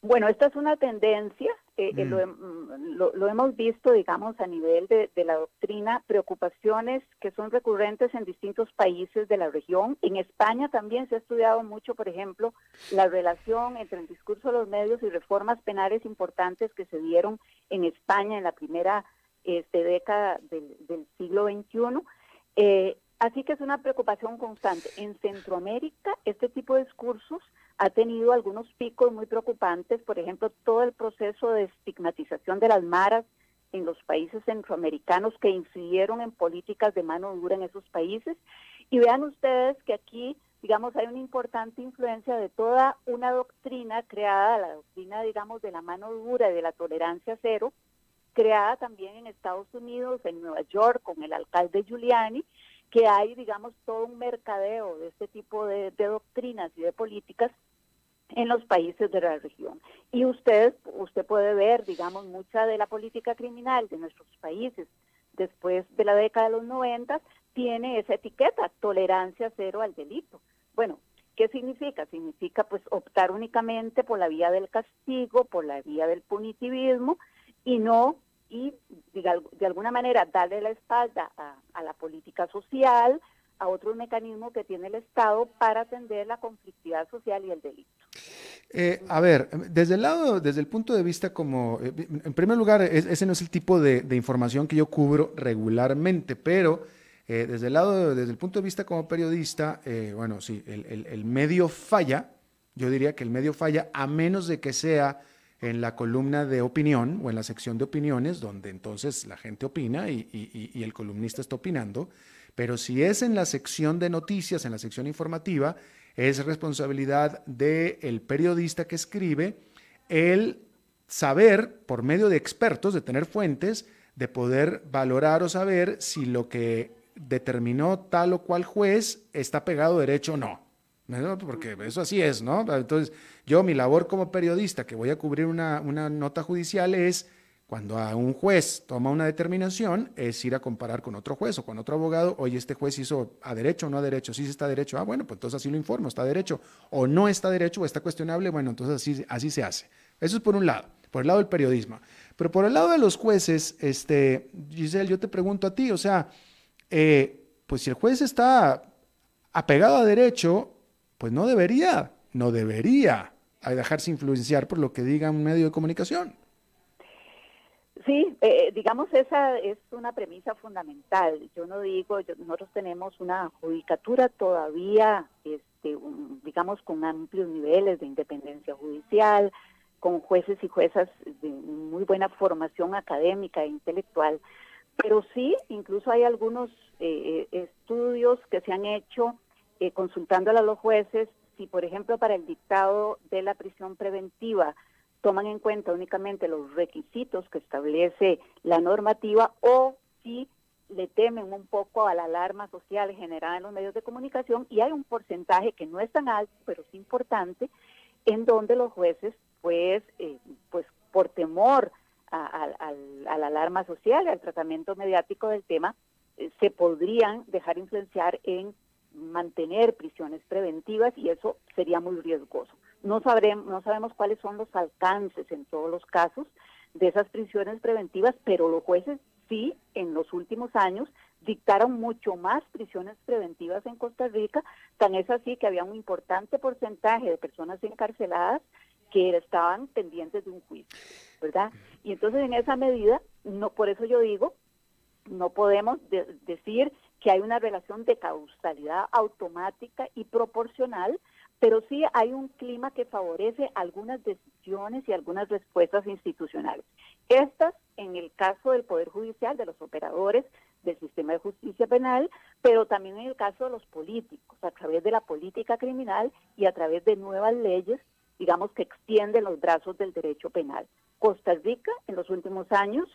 Bueno, esta es una tendencia, eh, eh, mm. lo, hemos visto, digamos, a nivel de, la doctrina, preocupaciones que son recurrentes en distintos países de la región. En España también se ha estudiado mucho, por ejemplo, la relación entre el discurso de los medios y reformas penales importantes que se dieron en España en la primera este, década del, del siglo XXI. Eh, así que es una preocupación constante. En Centroamérica, este tipo de discursos ha tenido algunos picos muy preocupantes, por ejemplo, todo el proceso de estigmatización de las maras en los países centroamericanos que incidieron en políticas de mano dura en esos países. Y vean ustedes que aquí, digamos, hay una importante influencia de toda una doctrina creada, la doctrina, digamos, de la mano dura y de la tolerancia cero, creada también en Estados Unidos, en Nueva York, con el alcalde Giuliani, que hay, digamos, todo un mercadeo de este tipo de, doctrinas y de políticas en los países de la región. Y usted, usted puede ver, digamos, mucha de la política criminal de nuestros países después de la década de los 90 tiene esa etiqueta, tolerancia cero al delito. Bueno, ¿qué significa? Significa pues optar únicamente por la vía del castigo, por la vía del punitivismo y no, y de, alguna manera darle la espalda a la política social, a otros mecanismos que tiene el Estado para atender la conflictividad social y el delito. Eh, a ver, desde el lado, desde el punto de vista como, eh, en primer lugar, ese no es el tipo de, información que yo cubro regularmente, pero eh, desde el lado, desde el punto de vista como periodista, bueno, sí, el, el, medio falla, yo diría que el medio falla a menos de que sea en la columna de opinión o en la sección de opiniones, donde entonces la gente opina y, y, y el columnista está opinando. Pero si es en la sección de noticias, en la sección informativa, es responsabilidad del periodista que escribe el saber, por medio de expertos, de tener fuentes, de poder valorar o saber si lo que determinó tal o cual juez está pegado derecho o no. Porque eso así es, ¿no? Entonces, yo mi labor como periodista que voy a cubrir una, una nota judicial es cuando a un juez toma una determinación, es ir a comparar con otro juez o con otro abogado, oye, este juez hizo a derecho o no a derecho, sí está derecho, ah, bueno, pues entonces así lo informo, está derecho, o no está derecho o está cuestionable, bueno, entonces así, así se hace. Eso es por un lado, por el lado del periodismo. Pero por el lado de los jueces, este, Giselle, yo te pregunto a ti, o sea, eh, pues si el juez está apegado a derecho, pues no debería, no debería dejarse influenciar por lo que diga un medio de comunicación. Sí, eh, digamos, esa es una premisa fundamental. Yo no digo, nosotros tenemos una judicatura todavía, este, digamos, con amplios niveles de independencia judicial, con jueces y juezas de muy buena formación académica e intelectual, pero sí, incluso hay algunos eh, eh, estudios que se han hecho eh, consultándole a los jueces si, por ejemplo, para el dictado de la prisión preventiva, toman en cuenta únicamente los requisitos que establece la normativa o si le temen un poco a la alarma social generada en los medios de comunicación y hay un porcentaje que no es tan alto, pero es importante, en donde los jueces, pues, eh, pues por temor a, la alarma social, al tratamiento mediático del tema, eh, se podrían dejar influenciar en mantener prisiones preventivas y eso sería muy riesgoso. No, sabremos, no sabemos cuáles son los alcances en todos los casos de esas prisiones preventivas, pero los jueces sí, en los últimos años, dictaron mucho más prisiones preventivas en Costa Rica, tan es así que había un importante porcentaje de personas encarceladas que estaban pendientes de un juicio, ¿verdad? Y entonces en esa medida, no por eso yo digo, no podemos decir que hay una relación de causalidad automática y proporcional pero sí hay un clima que favorece algunas decisiones y algunas respuestas institucionales. Estas en el caso del Poder Judicial, de los operadores del sistema de justicia penal, pero también en el caso de los políticos, a través de la política criminal y a través de nuevas leyes, digamos, que extienden los brazos del derecho penal. Costa Rica en los últimos años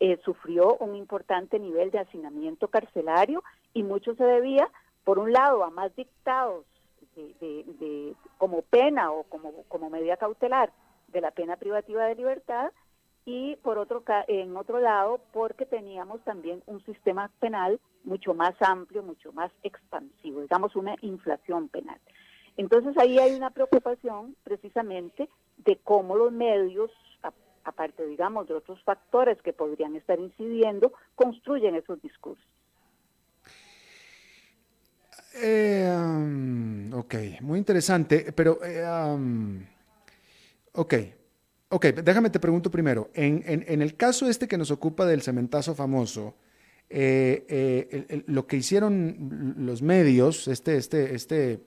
eh, sufrió un importante nivel de hacinamiento carcelario y mucho se debía, por un lado, a más dictados de, como pena o como, como medida cautelar de la pena privativa de libertad y por otro en otro lado porque teníamos también un sistema penal mucho más amplio, mucho más expansivo, digamos una inflación penal. Entonces ahí hay una preocupación precisamente de cómo los medios, aparte digamos de otros factores que podrían estar incidiendo, construyen esos discursos. Eh, ok, muy interesante, pero... Eh, ok, ok, déjame te pregunto primero. En, en, el caso este que nos ocupa del cementazo famoso, eh, eh, lo que hicieron los medios, este, este, este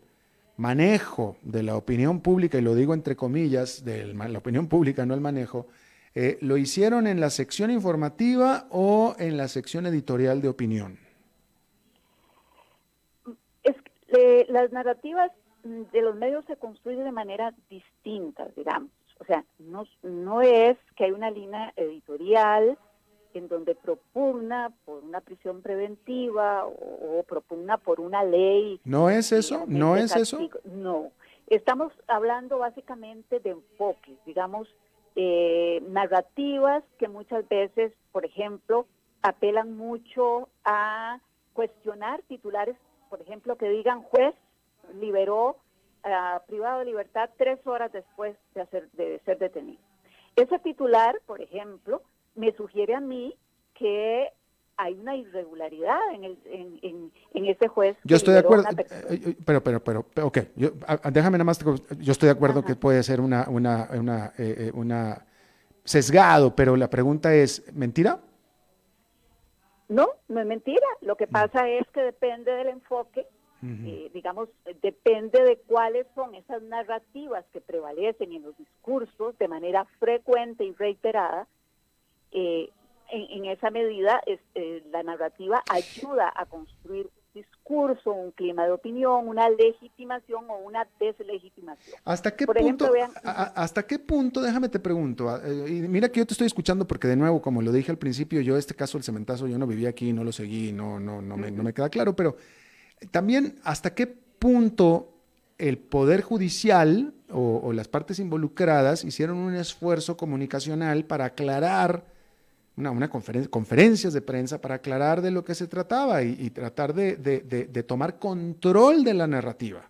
manejo de la opinión pública, y lo digo entre comillas, de la opinión pública, no el manejo, ¿lo hicieron en la sección informativa o en la sección editorial de opinión? Las narrativas de los medios se construyen de manera distinta, digamos. O sea, no, no es que hay una línea editorial en donde propugna por una prisión preventiva o, propugna por una ley. ¿No es eso? ¿No es eso? No. Estamos hablando básicamente de enfoques, digamos, eh, narrativas que muchas veces, por ejemplo, apelan mucho a cuestionar titulares, por ejemplo, que digan juez liberó a privado de libertad tres horas después de, hacer, de ser detenido. Ese titular, por ejemplo, me sugiere a mí que hay una irregularidad en, el, en, en, ese juez. Yo estoy de acuerdo, eh, eh, pero, pero, pero, ok, yo, déjame nada más, yo estoy de acuerdo que puede ser una, una, una, eh, una sesgado, pero la pregunta es, ¿mentira? No, no es mentira. Lo que mm. pasa es que depende del enfoque, digamos, depende de cuáles son esas narrativas que prevalecen en los discursos de manera frecuente y reiterada. Eh, en, esa medida eh, la narrativa ayuda a construir discurso, un clima de opinión, una legitimación o una deslegitimación. ¿Hasta qué punto? ¿Hasta qué punto? Déjame te pregunto. Eh, y mira que yo te estoy escuchando porque de nuevo, como lo dije al principio, yo este caso del cementazo yo no viví aquí, no lo seguí, no no no me, no me queda claro, pero también hasta qué punto el poder judicial o, o las partes involucradas hicieron un esfuerzo comunicacional para aclarar una, una conferencia, conferencias de prensa para aclarar de lo que se trataba y, tratar de, tomar control de la narrativa.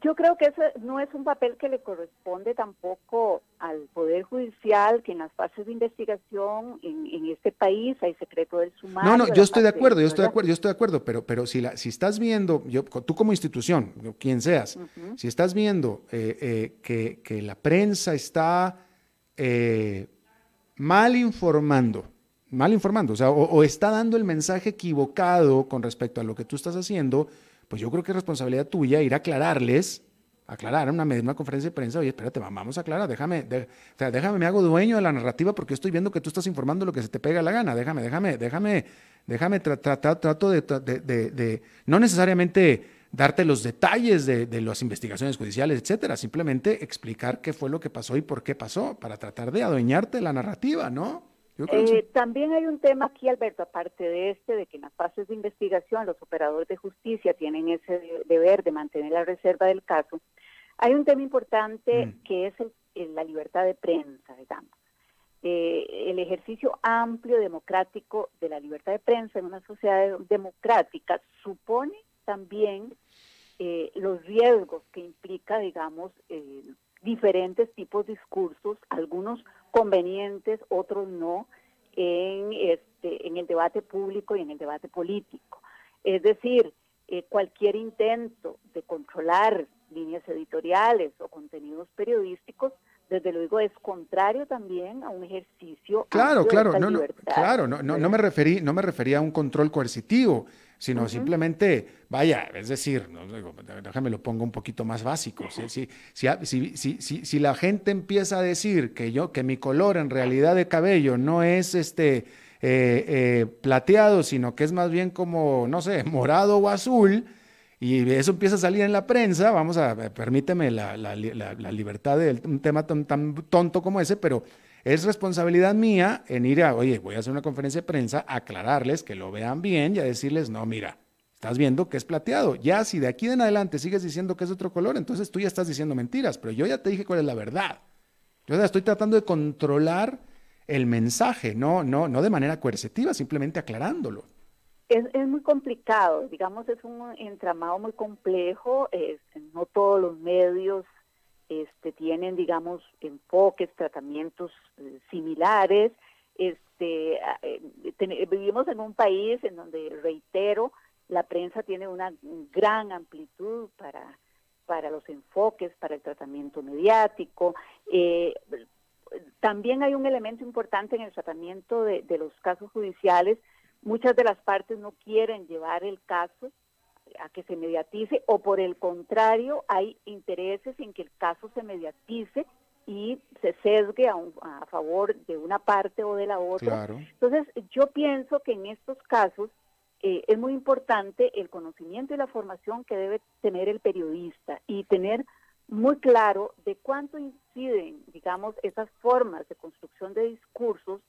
Yo creo que ese no es un papel que le corresponde tampoco al Poder Judicial, que en las fases de investigación en, este país hay secreto del sumario. No, no, yo estoy de acuerdo, yo estoy de acuerdo, yo estoy de acuerdo, pero, pero si, la, si estás viendo, yo, tú como institución, quien seas, si estás viendo eh, eh, que, que, la prensa está eh, mal informando, mal informando, o sea, o, está dando el mensaje equivocado con respecto a lo que tú estás haciendo, pues yo creo que es responsabilidad tuya ir a aclararles, aclarar una, una conferencia de prensa, oye, espérate, vamos a aclarar, déjame, o sea, déjame, me hago dueño de la narrativa porque estoy viendo que tú estás informando lo que se te pega la gana, déjame, déjame, déjame, déjame, trato de, no necesariamente darte los detalles de, de, las investigaciones judiciales, etcétera, simplemente explicar qué fue lo que pasó y por qué pasó, para tratar de adueñarte la narrativa, ¿no? Eh, también hay un tema aquí, Alberto, aparte de este, de que en las fases de investigación los operadores de justicia tienen ese deber de mantener la reserva del caso. Hay un tema importante mm. que es la libertad de prensa, digamos. Eh, el ejercicio amplio democrático de la libertad de prensa en una sociedad democrática supone también eh, los riesgos que implica, digamos, eh, diferentes tipos de discursos, algunos convenientes, otros no, en, este, en el debate público y en el debate político. Es decir, eh, cualquier intento de controlar líneas editoriales o contenidos periodísticos, desde luego es contrario también a un ejercicio claro claro no, no claro no, no, no me referí no me refería a un control coercitivo sino simplemente, vaya, es decir, déjame lo pongo un poquito más básico. Si, si, si, la gente empieza a decir que yo, que mi color en realidad de cabello no es este eh, eh, plateado, sino que es más bien como, no sé, morado o azul, y eso empieza a salir en la prensa, vamos a, permíteme la, la, la libertad de un tema tan, tan tonto como ese, pero es responsabilidad mía en ir a, oye, voy a hacer una conferencia de prensa, aclararles que lo vean bien y a decirles, no, mira, estás viendo que es plateado. Ya si de aquí en adelante sigues diciendo que es otro color, entonces tú ya estás diciendo mentiras, pero yo ya te dije cuál es la verdad. Yo ya estoy tratando de controlar el mensaje, no, no, no de manera coercitiva, simplemente aclarándolo. Es, es, muy complicado, digamos, es un entramado muy complejo, no todos los medios este, tienen, digamos, enfoques, tratamientos eh, similares. Este, eh, vivimos en un país en donde, reitero, la prensa tiene una gran amplitud para, para los enfoques, para el tratamiento mediático. Eh, también hay un elemento importante en el tratamiento de los casos judiciales. Muchas de las partes no quieren llevar el caso a que se mediatice o por el contrario hay intereses en que el caso se mediatice y se sesgue a, a favor de una parte o de la otra. Entonces yo pienso que en estos casos eh, es muy importante el conocimiento y la formación que debe tener el periodista y tener muy claro de cuánto inciden, digamos, esas formas de construcción de discursos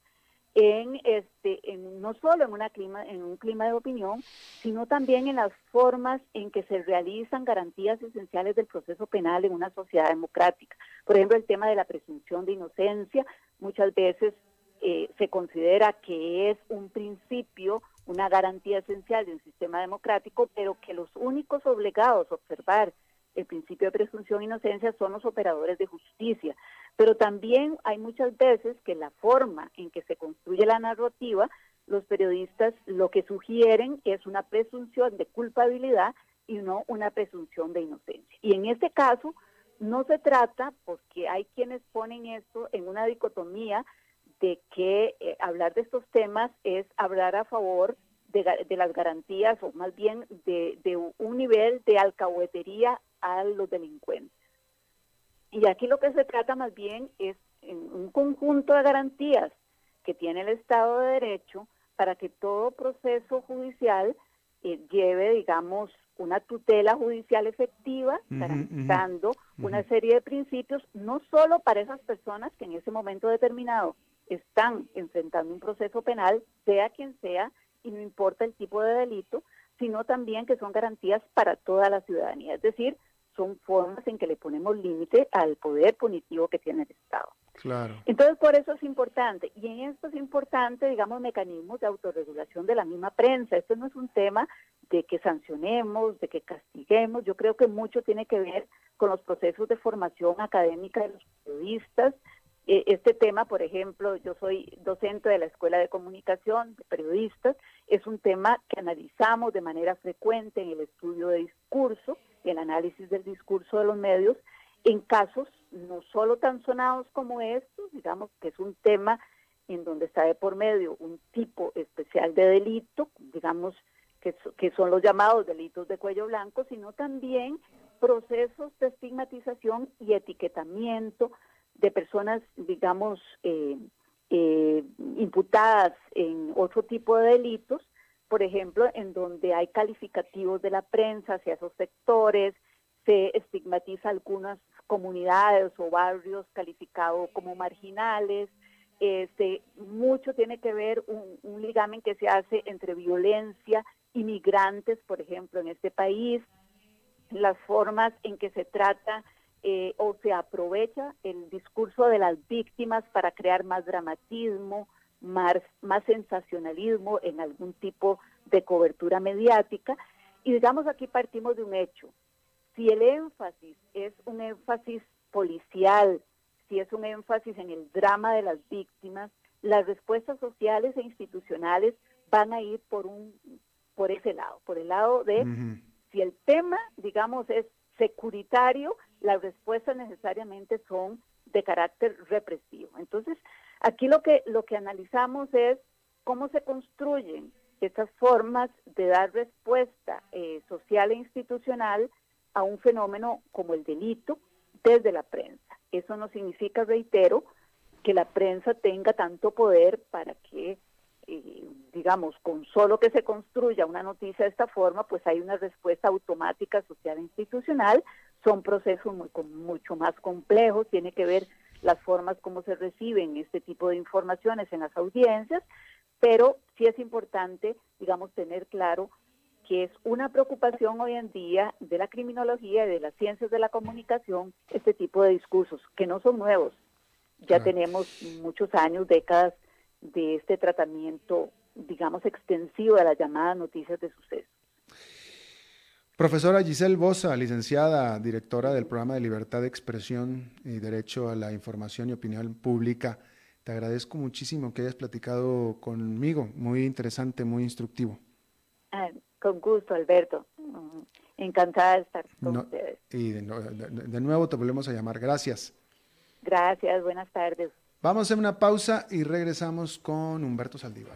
en este en, no solo en una clima en un clima de opinión sino también en las formas en que se realizan garantías esenciales del proceso penal en una sociedad democrática. Por ejemplo el tema de la presunción de inocencia muchas veces eh, se considera que es un principio una garantía esencial de un sistema democrático, pero que los únicos obligados a observar el principio de presunción de inocencia son los operadores de justicia. Pero también hay muchas veces que la forma en que se construye la narrativa, los periodistas lo que sugieren es una presunción de culpabilidad y no una presunción de inocencia. Y en este caso no se trata, porque hay quienes ponen esto en una dicotomía de que eh, hablar de estos temas es hablar a favor de, las garantías o más bien de, un nivel de alcahuetería a los delincuentes. Y aquí lo que se trata más bien es en un conjunto de garantías que tiene el Estado de Derecho para que todo proceso judicial eh, lleve, digamos, una tutela judicial efectiva, garantizando una serie de principios, no solo para esas personas que en ese momento determinado están enfrentando un proceso penal, sea quien sea, y no importa el tipo de delito, sino también que son garantías para toda la ciudadanía. Es decir, son formas en que le ponemos límite al poder punitivo que tiene el Estado. Claro. Entonces, por eso es importante. Y en esto es importante, digamos, mecanismos de autorregulación de la misma prensa. Esto no es un tema de que sancionemos, de que castiguemos. Yo creo que mucho tiene que ver con los procesos de formación académica de los periodistas, este tema, por ejemplo, yo soy docente de la Escuela de Comunicación de Periodistas, es un tema que analizamos de manera frecuente en el estudio de discurso, el análisis del discurso de los medios, en casos no solo tan sonados como estos, digamos que es un tema en donde está de por medio un tipo especial de delito, digamos que, que son los llamados delitos de cuello blanco, sino también procesos de estigmatización y etiquetamiento de personas, digamos, eh, eh, imputadas en otro tipo de delitos, por ejemplo, en donde hay calificativos de la prensa hacia esos sectores, se estigmatiza algunas comunidades o barrios calificados como marginales, este, mucho tiene que ver un, un ligamen que se hace entre violencia y migrantes, por ejemplo, en este país, las formas en que se trata eh, o se aprovecha el discurso de las víctimas para crear más dramatismo, más, más sensacionalismo en algún tipo de cobertura mediática. Y digamos aquí partimos de un hecho. Si el énfasis es un énfasis policial, si es un énfasis en el drama de las víctimas, las respuestas sociales e institucionales van a ir por un por ese lado, por el lado de si el tema, digamos, es securitario, las respuestas necesariamente son de carácter represivo. Entonces, aquí lo que, lo que analizamos es cómo se construyen estas formas de dar respuesta eh, social e institucional a un fenómeno como el delito desde la prensa. Eso no significa, reitero, que la prensa tenga tanto poder para que digamos, con solo que se construya una noticia de esta forma, pues hay una respuesta automática social e institucional. Son procesos muy, mucho más complejos, tiene que ver las formas como se reciben este tipo de informaciones en las audiencias, pero sí es importante, digamos, tener claro que es una preocupación hoy en día de la criminología y de las ciencias de la comunicación este tipo de discursos, que no son nuevos. Ya tenemos muchos años, décadas de este tratamiento, digamos, extensivo de las llamadas noticias de suceso. Profesora Giselle Bosa, licenciada, directora del programa de Libertad de Expresión y Derecho a la Información y Opinión Pública, te agradezco muchísimo que hayas platicado conmigo, muy interesante, muy instructivo. Ah, con gusto, Alberto. Mm, encantada de estar con ustedes. Y de, de nuevo te volvemos a llamar. Gracias. Gracias, buenas tardes. Vamos a hacer una pausa y regresamos con Humberto Saldívar.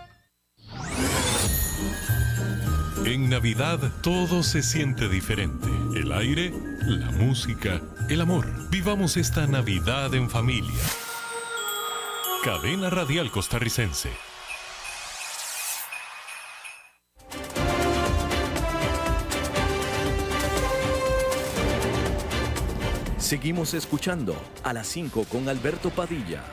En Navidad todo se siente diferente. El aire, la música, el amor. Vivamos esta Navidad en familia. Cadena Radial Costarricense. Seguimos escuchando a las 5 con Alberto Padilla.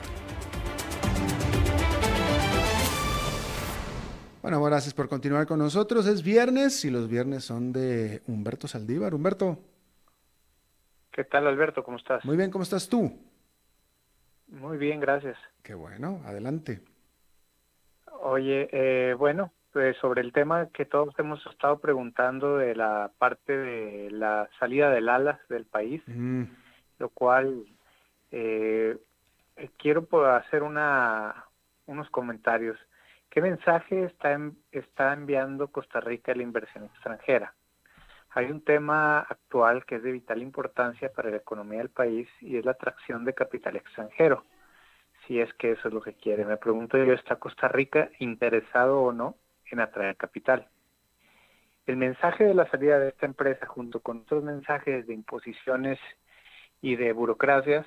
Bueno, gracias por continuar con nosotros. Es viernes y los viernes son de Humberto Saldívar. Humberto. ¿Qué tal, Alberto? ¿Cómo estás? Muy bien, ¿cómo estás tú? Muy bien, gracias. Qué bueno, adelante. Oye, eh, bueno, pues sobre el tema que todos hemos estado preguntando de la parte de la salida del alas del país, mm. lo cual eh, quiero hacer una, unos comentarios. ¿Qué mensaje está, está enviando Costa Rica a la inversión extranjera? Hay un tema actual que es de vital importancia para la economía del país y es la atracción de capital extranjero. Si es que eso es lo que quiere. Me pregunto yo, ¿está Costa Rica interesado o no en atraer capital? El mensaje de la salida de esta empresa junto con otros mensajes de imposiciones y de burocracias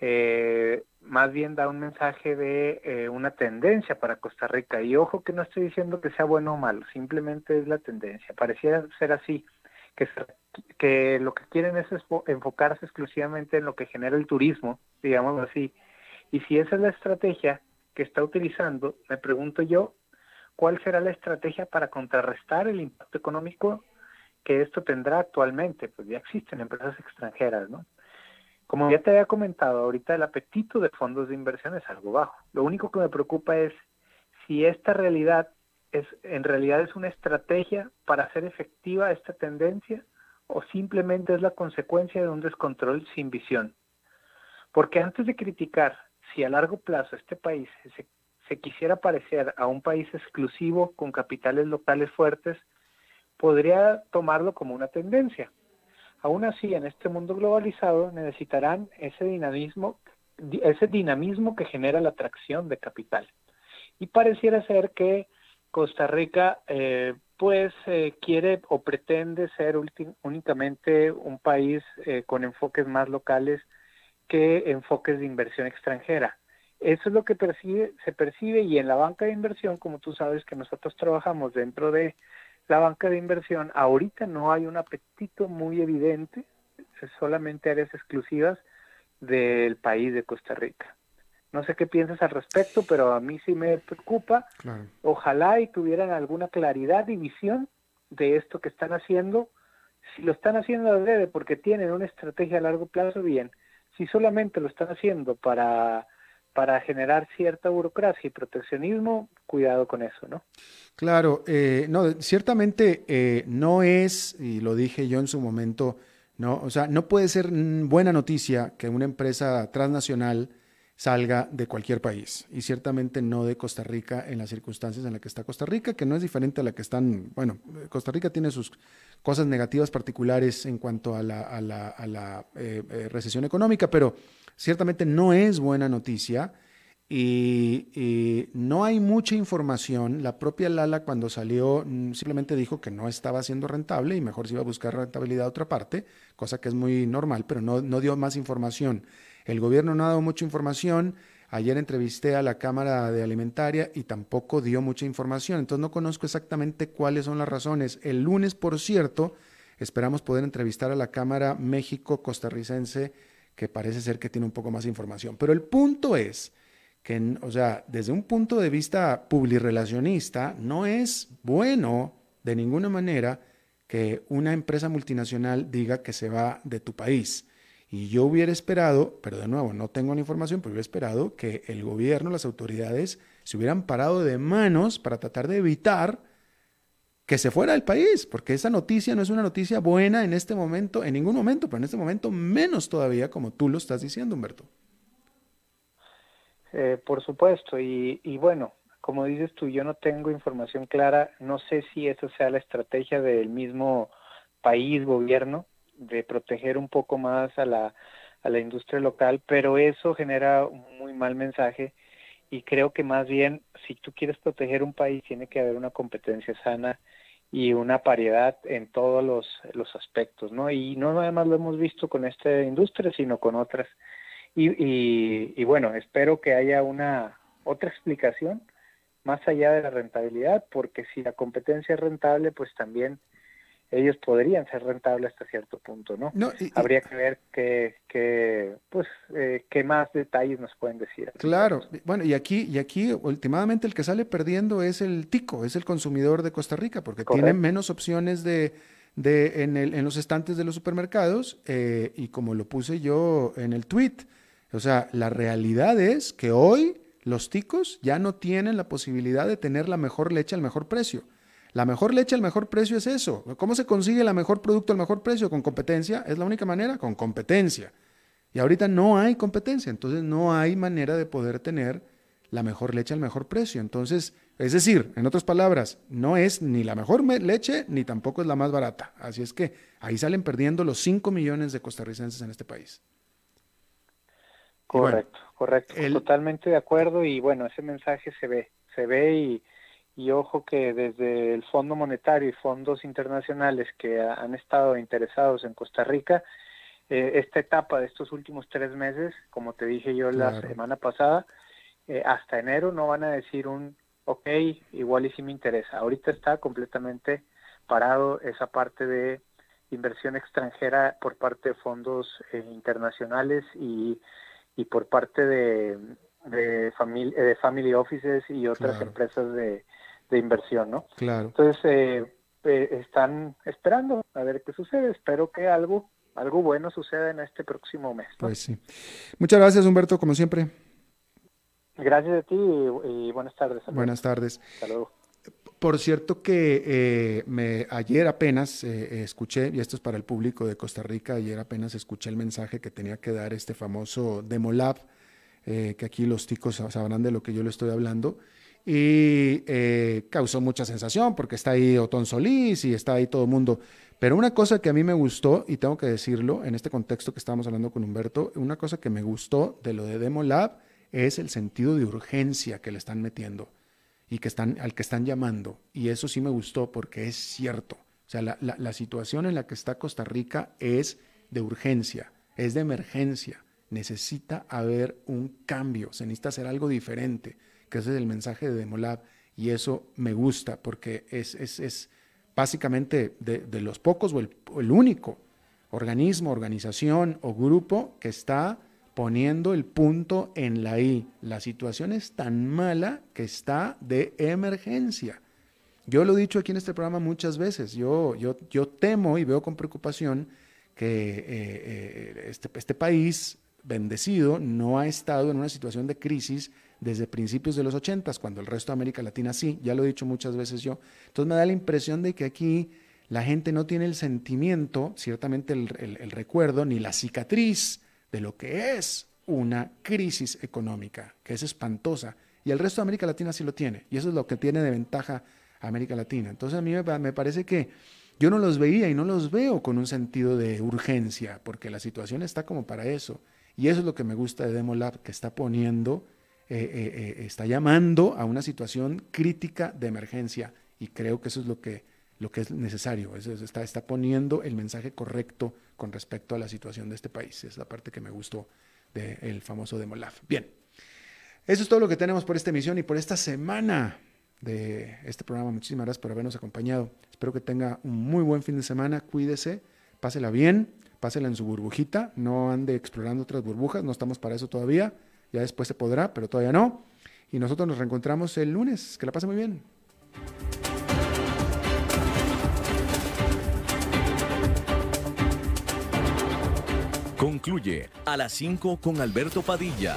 eh, más bien da un mensaje de eh, una tendencia para Costa Rica. Y ojo que no estoy diciendo que sea bueno o malo, simplemente es la tendencia. Pareciera ser así, que, que lo que quieren es enfocarse exclusivamente en lo que genera el turismo, digamos así. Y si esa es la estrategia que está utilizando, me pregunto yo, ¿cuál será la estrategia para contrarrestar el impacto económico que esto tendrá actualmente? Pues ya existen empresas extranjeras, ¿no? Como ya te había comentado, ahorita el apetito de fondos de inversión es algo bajo. Lo único que me preocupa es si esta realidad es en realidad es una estrategia para hacer efectiva esta tendencia o simplemente es la consecuencia de un descontrol sin visión. Porque antes de criticar si a largo plazo este país se, se quisiera parecer a un país exclusivo con capitales locales fuertes, podría tomarlo como una tendencia. Aún así, en este mundo globalizado necesitarán ese dinamismo, ese dinamismo que genera la atracción de capital. Y pareciera ser que Costa Rica, eh, pues, eh, quiere o pretende ser únicamente un país eh, con enfoques más locales que enfoques de inversión extranjera. Eso es lo que se percibe y en la banca de inversión, como tú sabes que nosotros trabajamos dentro de la banca de inversión, ahorita no hay un apetito muy evidente, solamente áreas exclusivas del país de Costa Rica. No sé qué piensas al respecto, pero a mí sí me preocupa. Ojalá y tuvieran alguna claridad y visión de esto que están haciendo. Si lo están haciendo adrede porque tienen una estrategia a largo plazo, bien. Si solamente lo están haciendo para para generar cierta burocracia y proteccionismo, cuidado con eso, ¿no? Claro, eh, no, ciertamente eh, no es, y lo dije yo en su momento, no, o sea, no puede ser buena noticia que una empresa transnacional salga de cualquier país y ciertamente no de Costa Rica en las circunstancias en las que está Costa Rica, que no es diferente a la que están, bueno, Costa Rica tiene sus cosas negativas particulares en cuanto a la, a la, la eh, recesión económica, pero ciertamente no es buena noticia y, no hay mucha información. La propia Lala cuando salió mm, simplemente dijo que no estaba siendo rentable y mejor se iba a buscar rentabilidad a otra parte, cosa que es muy normal, pero no, no dio más información. El gobierno no ha dado mucha información. Ayer entrevisté a la Cámara de Alimentaria y tampoco dio mucha información, entonces no conozco exactamente cuáles son las razones. El lunes, por cierto, esperamos poder entrevistar a la Cámara México Costarricense que parece ser que tiene un poco más de información. Pero el punto es que, o sea, desde un punto de vista publirelacionista, no es bueno de ninguna manera que una empresa multinacional diga que se va de tu país. Y yo hubiera esperado, pero de nuevo, no tengo la información, pero hubiera esperado que el gobierno, las autoridades, se hubieran parado de manos para tratar de evitar que se fuera del país, porque esa noticia no es una noticia buena en este momento, en ningún momento, pero en este momento menos todavía, como tú lo estás diciendo, Humberto. Eh, por supuesto, y, y, bueno, como dices tú, yo no tengo información clara, no sé si eso sea la estrategia del mismo país, gobierno, de proteger un poco más a la, a la industria local, pero eso genera un muy mal mensaje y creo que más bien si tú quieres proteger un país tiene que haber una competencia sana y una paridad en todos los, los aspectos, ¿no? Y no nada más lo hemos visto con esta industria, sino con otras. Y, y, y bueno, espero que haya una otra explicación más allá de la rentabilidad, porque si la competencia es rentable, pues también ellos podrían ser rentables hasta cierto punto, ¿no? Habría que ver qué, pues, eh, qué más detalles nos pueden decir. Claro, bueno, y aquí, y aquí últimamente el que sale perdiendo es el tico, es el consumidor de Costa Rica, porque tiene menos opciones de, de en, el, en los estantes de los supermercados, eh, y como lo puse yo en el tweet, o sea, la realidad es que hoy los ticos ya no tienen la posibilidad de tener la mejor leche al mejor precio. La mejor leche al mejor precio es eso. ¿Cómo se consigue el mejor producto al mejor precio? Con competencia. ¿Es la única manera? Con competencia. Y ahorita no hay competencia, entonces no hay manera de poder tener la mejor leche al mejor precio. Entonces, es decir, en otras palabras, no es ni la mejor leche ni tampoco es la más barata. Así es que ahí salen perdiendo los 5 millones de costarricenses en este país. Correcto, correcto. Totalmente de acuerdo y bueno, ese mensaje se ve, se ve y y ojo que desde el Fondo Monetario y fondos internacionales que han estado interesados en Costa Rica, eh, esta etapa de estos últimos tres meses, como te dije yo la semana pasada, eh, hasta enero no van a decir un, ok, igual y si me interesa. Ahorita está completamente parado esa parte de inversión extranjera por parte de fondos eh, internacionales y, y por parte de, de, de family offices y otras empresas de, de inversión, ¿no? Claro. Entonces, eh, eh, están esperando a ver qué sucede. Espero que algo, algo bueno suceda en este próximo mes. Pues sí. Muchas gracias, Humberto, como siempre. Gracias a ti y, buenas tardes. Buenas tardes. Hasta Por cierto que eh, me, ayer apenas escuché, y esto es para el público de Costa Rica, ayer apenas escuché el mensaje que tenía que dar este famoso Demolab, que aquí los ticos sabrán de lo que yo le estoy hablando, y eh, causó mucha sensación porque está ahí Otón Solís y está ahí todo el mundo. Pero una cosa que a mí me gustó, y tengo que decirlo en este contexto que estábamos hablando con Humberto, una cosa que me gustó de lo de Demo Lab es el sentido de urgencia que le están metiendo y que están, al que están llamando. Y eso sí me gustó porque es cierto. O sea, la, la situación en la que está Costa Rica es de urgencia, es de emergencia. Necesita haber un cambio, se necesita hacer algo diferente que ese es el mensaje de Demolab, y eso me gusta porque es, es, básicamente de, los pocos o el, único organismo, organización o grupo que está poniendo el punto en la I. La situación es tan mala que está de emergencia. Yo lo he dicho aquí en este programa muchas veces, yo, yo, yo temo y veo con preocupación que eh, eh, este, este país bendecido no ha estado en una situación de crisis desde principios de los 80, cuando el resto de América Latina sí, ya lo he dicho muchas veces yo. Entonces me da la impresión de que aquí la gente no tiene el sentimiento, ciertamente el, recuerdo, ni la cicatriz de lo que es una crisis económica, que es espantosa. Y el resto de América Latina sí lo tiene. Y eso es lo que tiene de ventaja América Latina. Entonces a mí me, parece que yo no los veía y no los veo con un sentido de urgencia, porque la situación está como para eso. Y eso es lo que me gusta de Demolab, que está poniendo eh, eh, eh, está llamando a una situación crítica de emergencia y creo que eso es lo que, lo que es necesario, eso está, está poniendo el mensaje correcto con respecto a la situación de este país. Es la parte que me gustó del famoso Demolaf. Bien, eso es todo lo que tenemos por esta emisión y por esta semana de este programa. Muchísimas gracias por habernos acompañado. Espero que tenga un muy buen fin de semana. Cuídese, pásela bien, pásela en su burbujita, no ande explorando otras burbujas, no estamos para eso todavía. Ya después se podrá, pero todavía no. Y nosotros nos reencontramos el lunes. Que la pase muy bien. Concluye a las 5 con Alberto Padilla.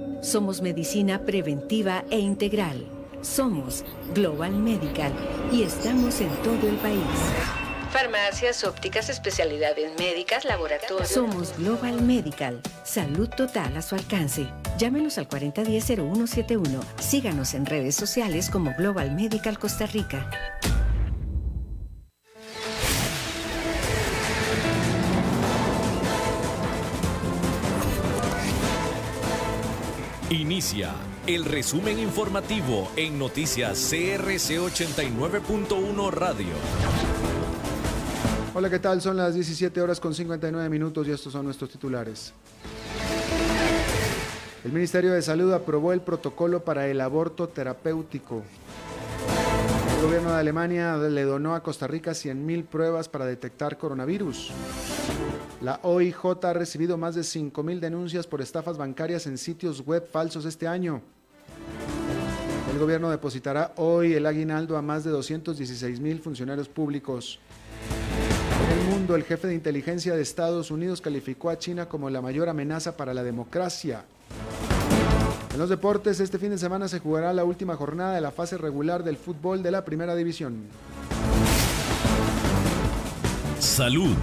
somos medicina preventiva e integral. Somos Global Medical y estamos en todo el país. Farmacias, ópticas, especialidades médicas, laboratorios. Somos Global Medical. Salud total a su alcance. Llámenos al 4010-0171. Síganos en redes sociales como Global Medical Costa Rica. Inicia el resumen informativo en noticias CRC 89.1 Radio. Hola, ¿qué tal? Son las 17 horas con 59 minutos y estos son nuestros titulares. El Ministerio de Salud aprobó el protocolo para el aborto terapéutico. El gobierno de Alemania le donó a Costa Rica 100.000 pruebas para detectar coronavirus. La OIJ ha recibido más de 5.000 denuncias por estafas bancarias en sitios web falsos este año. El gobierno depositará hoy el aguinaldo a más de 216.000 funcionarios públicos. En el mundo, el jefe de inteligencia de Estados Unidos calificó a China como la mayor amenaza para la democracia. En los deportes, este fin de semana se jugará la última jornada de la fase regular del fútbol de la Primera División. Salud.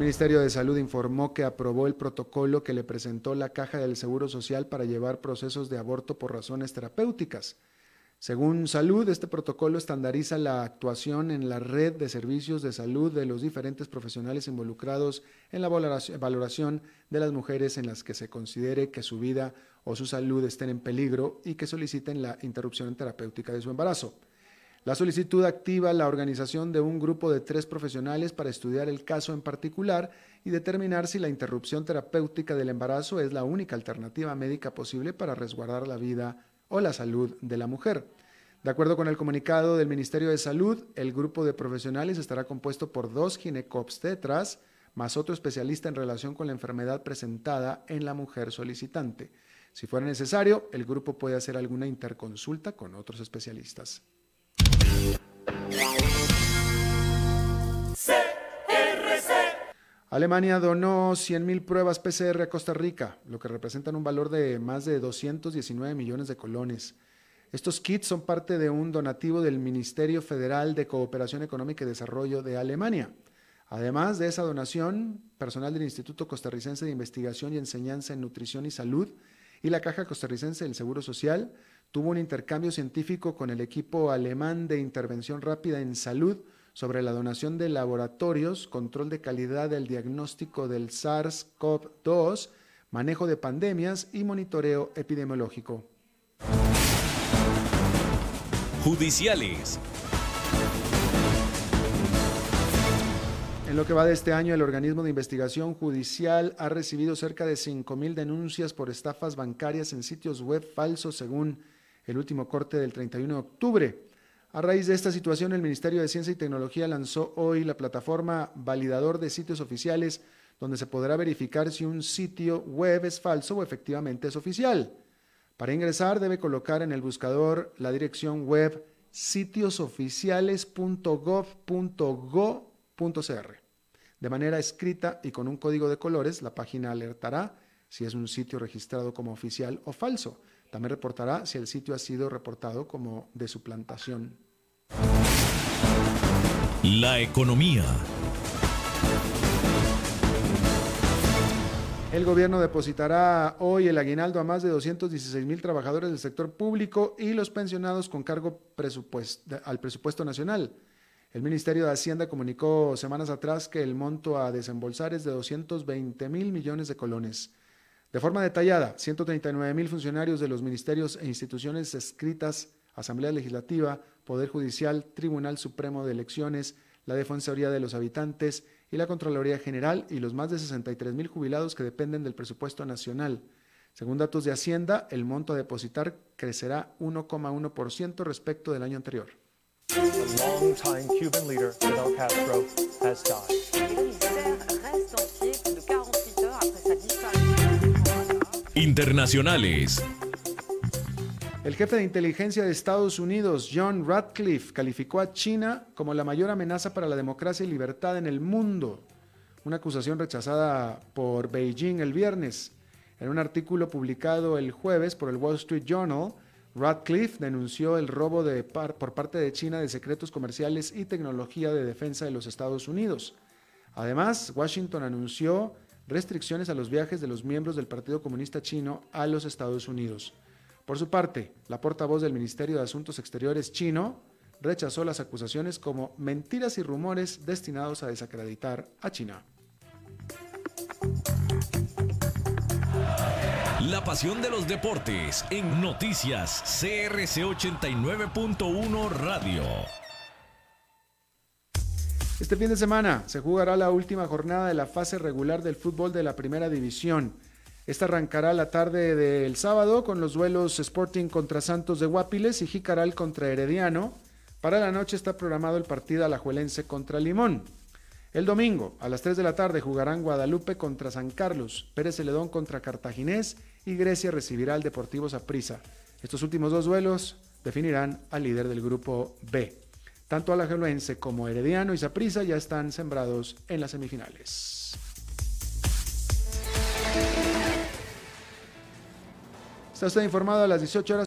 Ministerio de Salud informó que aprobó el protocolo que le presentó la Caja del Seguro Social para llevar procesos de aborto por razones terapéuticas. Según Salud, este protocolo estandariza la actuación en la red de servicios de salud de los diferentes profesionales involucrados en la valoración de las mujeres en las que se considere que su vida o su salud estén en peligro y que soliciten la interrupción terapéutica de su embarazo. La solicitud activa la organización de un grupo de tres profesionales para estudiar el caso en particular y determinar si la interrupción terapéutica del embarazo es la única alternativa médica posible para resguardar la vida o la salud de la mujer. De acuerdo con el comunicado del Ministerio de Salud, el grupo de profesionales estará compuesto por dos ginecobstetras más otro especialista en relación con la enfermedad presentada en la mujer solicitante. Si fuera necesario, el grupo puede hacer alguna interconsulta con otros especialistas. Alemania donó 100.000 pruebas PCR a Costa Rica, lo que representa un valor de más de 219 millones de colones. Estos kits son parte de un donativo del Ministerio Federal de Cooperación Económica y Desarrollo de Alemania. Además de esa donación, personal del Instituto Costarricense de Investigación y Enseñanza en Nutrición y Salud y la Caja Costarricense del Seguro Social tuvo un intercambio científico con el equipo alemán de intervención rápida en salud sobre la donación de laboratorios, control de calidad del diagnóstico del SARS-CoV-2, manejo de pandemias y monitoreo epidemiológico. Judiciales. En lo que va de este año, el organismo de investigación judicial ha recibido cerca de 5.000 denuncias por estafas bancarias en sitios web falsos, según el último corte del 31 de octubre. A raíz de esta situación, el Ministerio de Ciencia y Tecnología lanzó hoy la plataforma Validador de Sitios Oficiales, donde se podrá verificar si un sitio web es falso o efectivamente es oficial. Para ingresar debe colocar en el buscador la dirección web sitiosoficiales.gov.go.cr. De manera escrita y con un código de colores, la página alertará si es un sitio registrado como oficial o falso. También reportará si el sitio ha sido reportado como de suplantación. La economía. El gobierno depositará hoy el aguinaldo a más de 216 mil trabajadores del sector público y los pensionados con cargo al presupuesto nacional. El Ministerio de Hacienda comunicó semanas atrás que el monto a desembolsar es de 220 mil millones de colones. De forma detallada, 139 mil funcionarios de los ministerios e instituciones escritas, Asamblea Legislativa, Poder Judicial, Tribunal Supremo de Elecciones, la Defensoría de los Habitantes y la Contraloría General y los más de 63 mil jubilados que dependen del presupuesto nacional. Según datos de Hacienda, el monto a depositar crecerá 1,1% respecto del año anterior. Internacionales. El jefe de inteligencia de Estados Unidos, John Radcliffe, calificó a China como la mayor amenaza para la democracia y libertad en el mundo, una acusación rechazada por Beijing el viernes. En un artículo publicado el jueves por el Wall Street Journal, Radcliffe denunció el robo de por parte de China de secretos comerciales y tecnología de defensa de los Estados Unidos. Además, Washington anunció restricciones a los viajes de los miembros del Partido Comunista Chino a los Estados Unidos. Por su parte, la portavoz del Ministerio de Asuntos Exteriores chino rechazó las acusaciones como mentiras y rumores destinados a desacreditar a China. La pasión de los deportes en noticias CRC 89.1 Radio. Este fin de semana se jugará la última jornada de la fase regular del fútbol de la primera división. Esta arrancará la tarde del sábado con los duelos Sporting contra Santos de Guapiles y Jicaral contra Herediano. Para la noche está programado el partido alajuelense contra Limón. El domingo, a las 3 de la tarde, jugarán Guadalupe contra San Carlos, Pérez Celedón contra Cartaginés y Grecia recibirá al Deportivo Saprissa. Estos últimos dos duelos definirán al líder del grupo B. Tanto Alajuelense como Herediano y Saprissa ya están sembrados en las semifinales. Está usted informado a las 18 horas.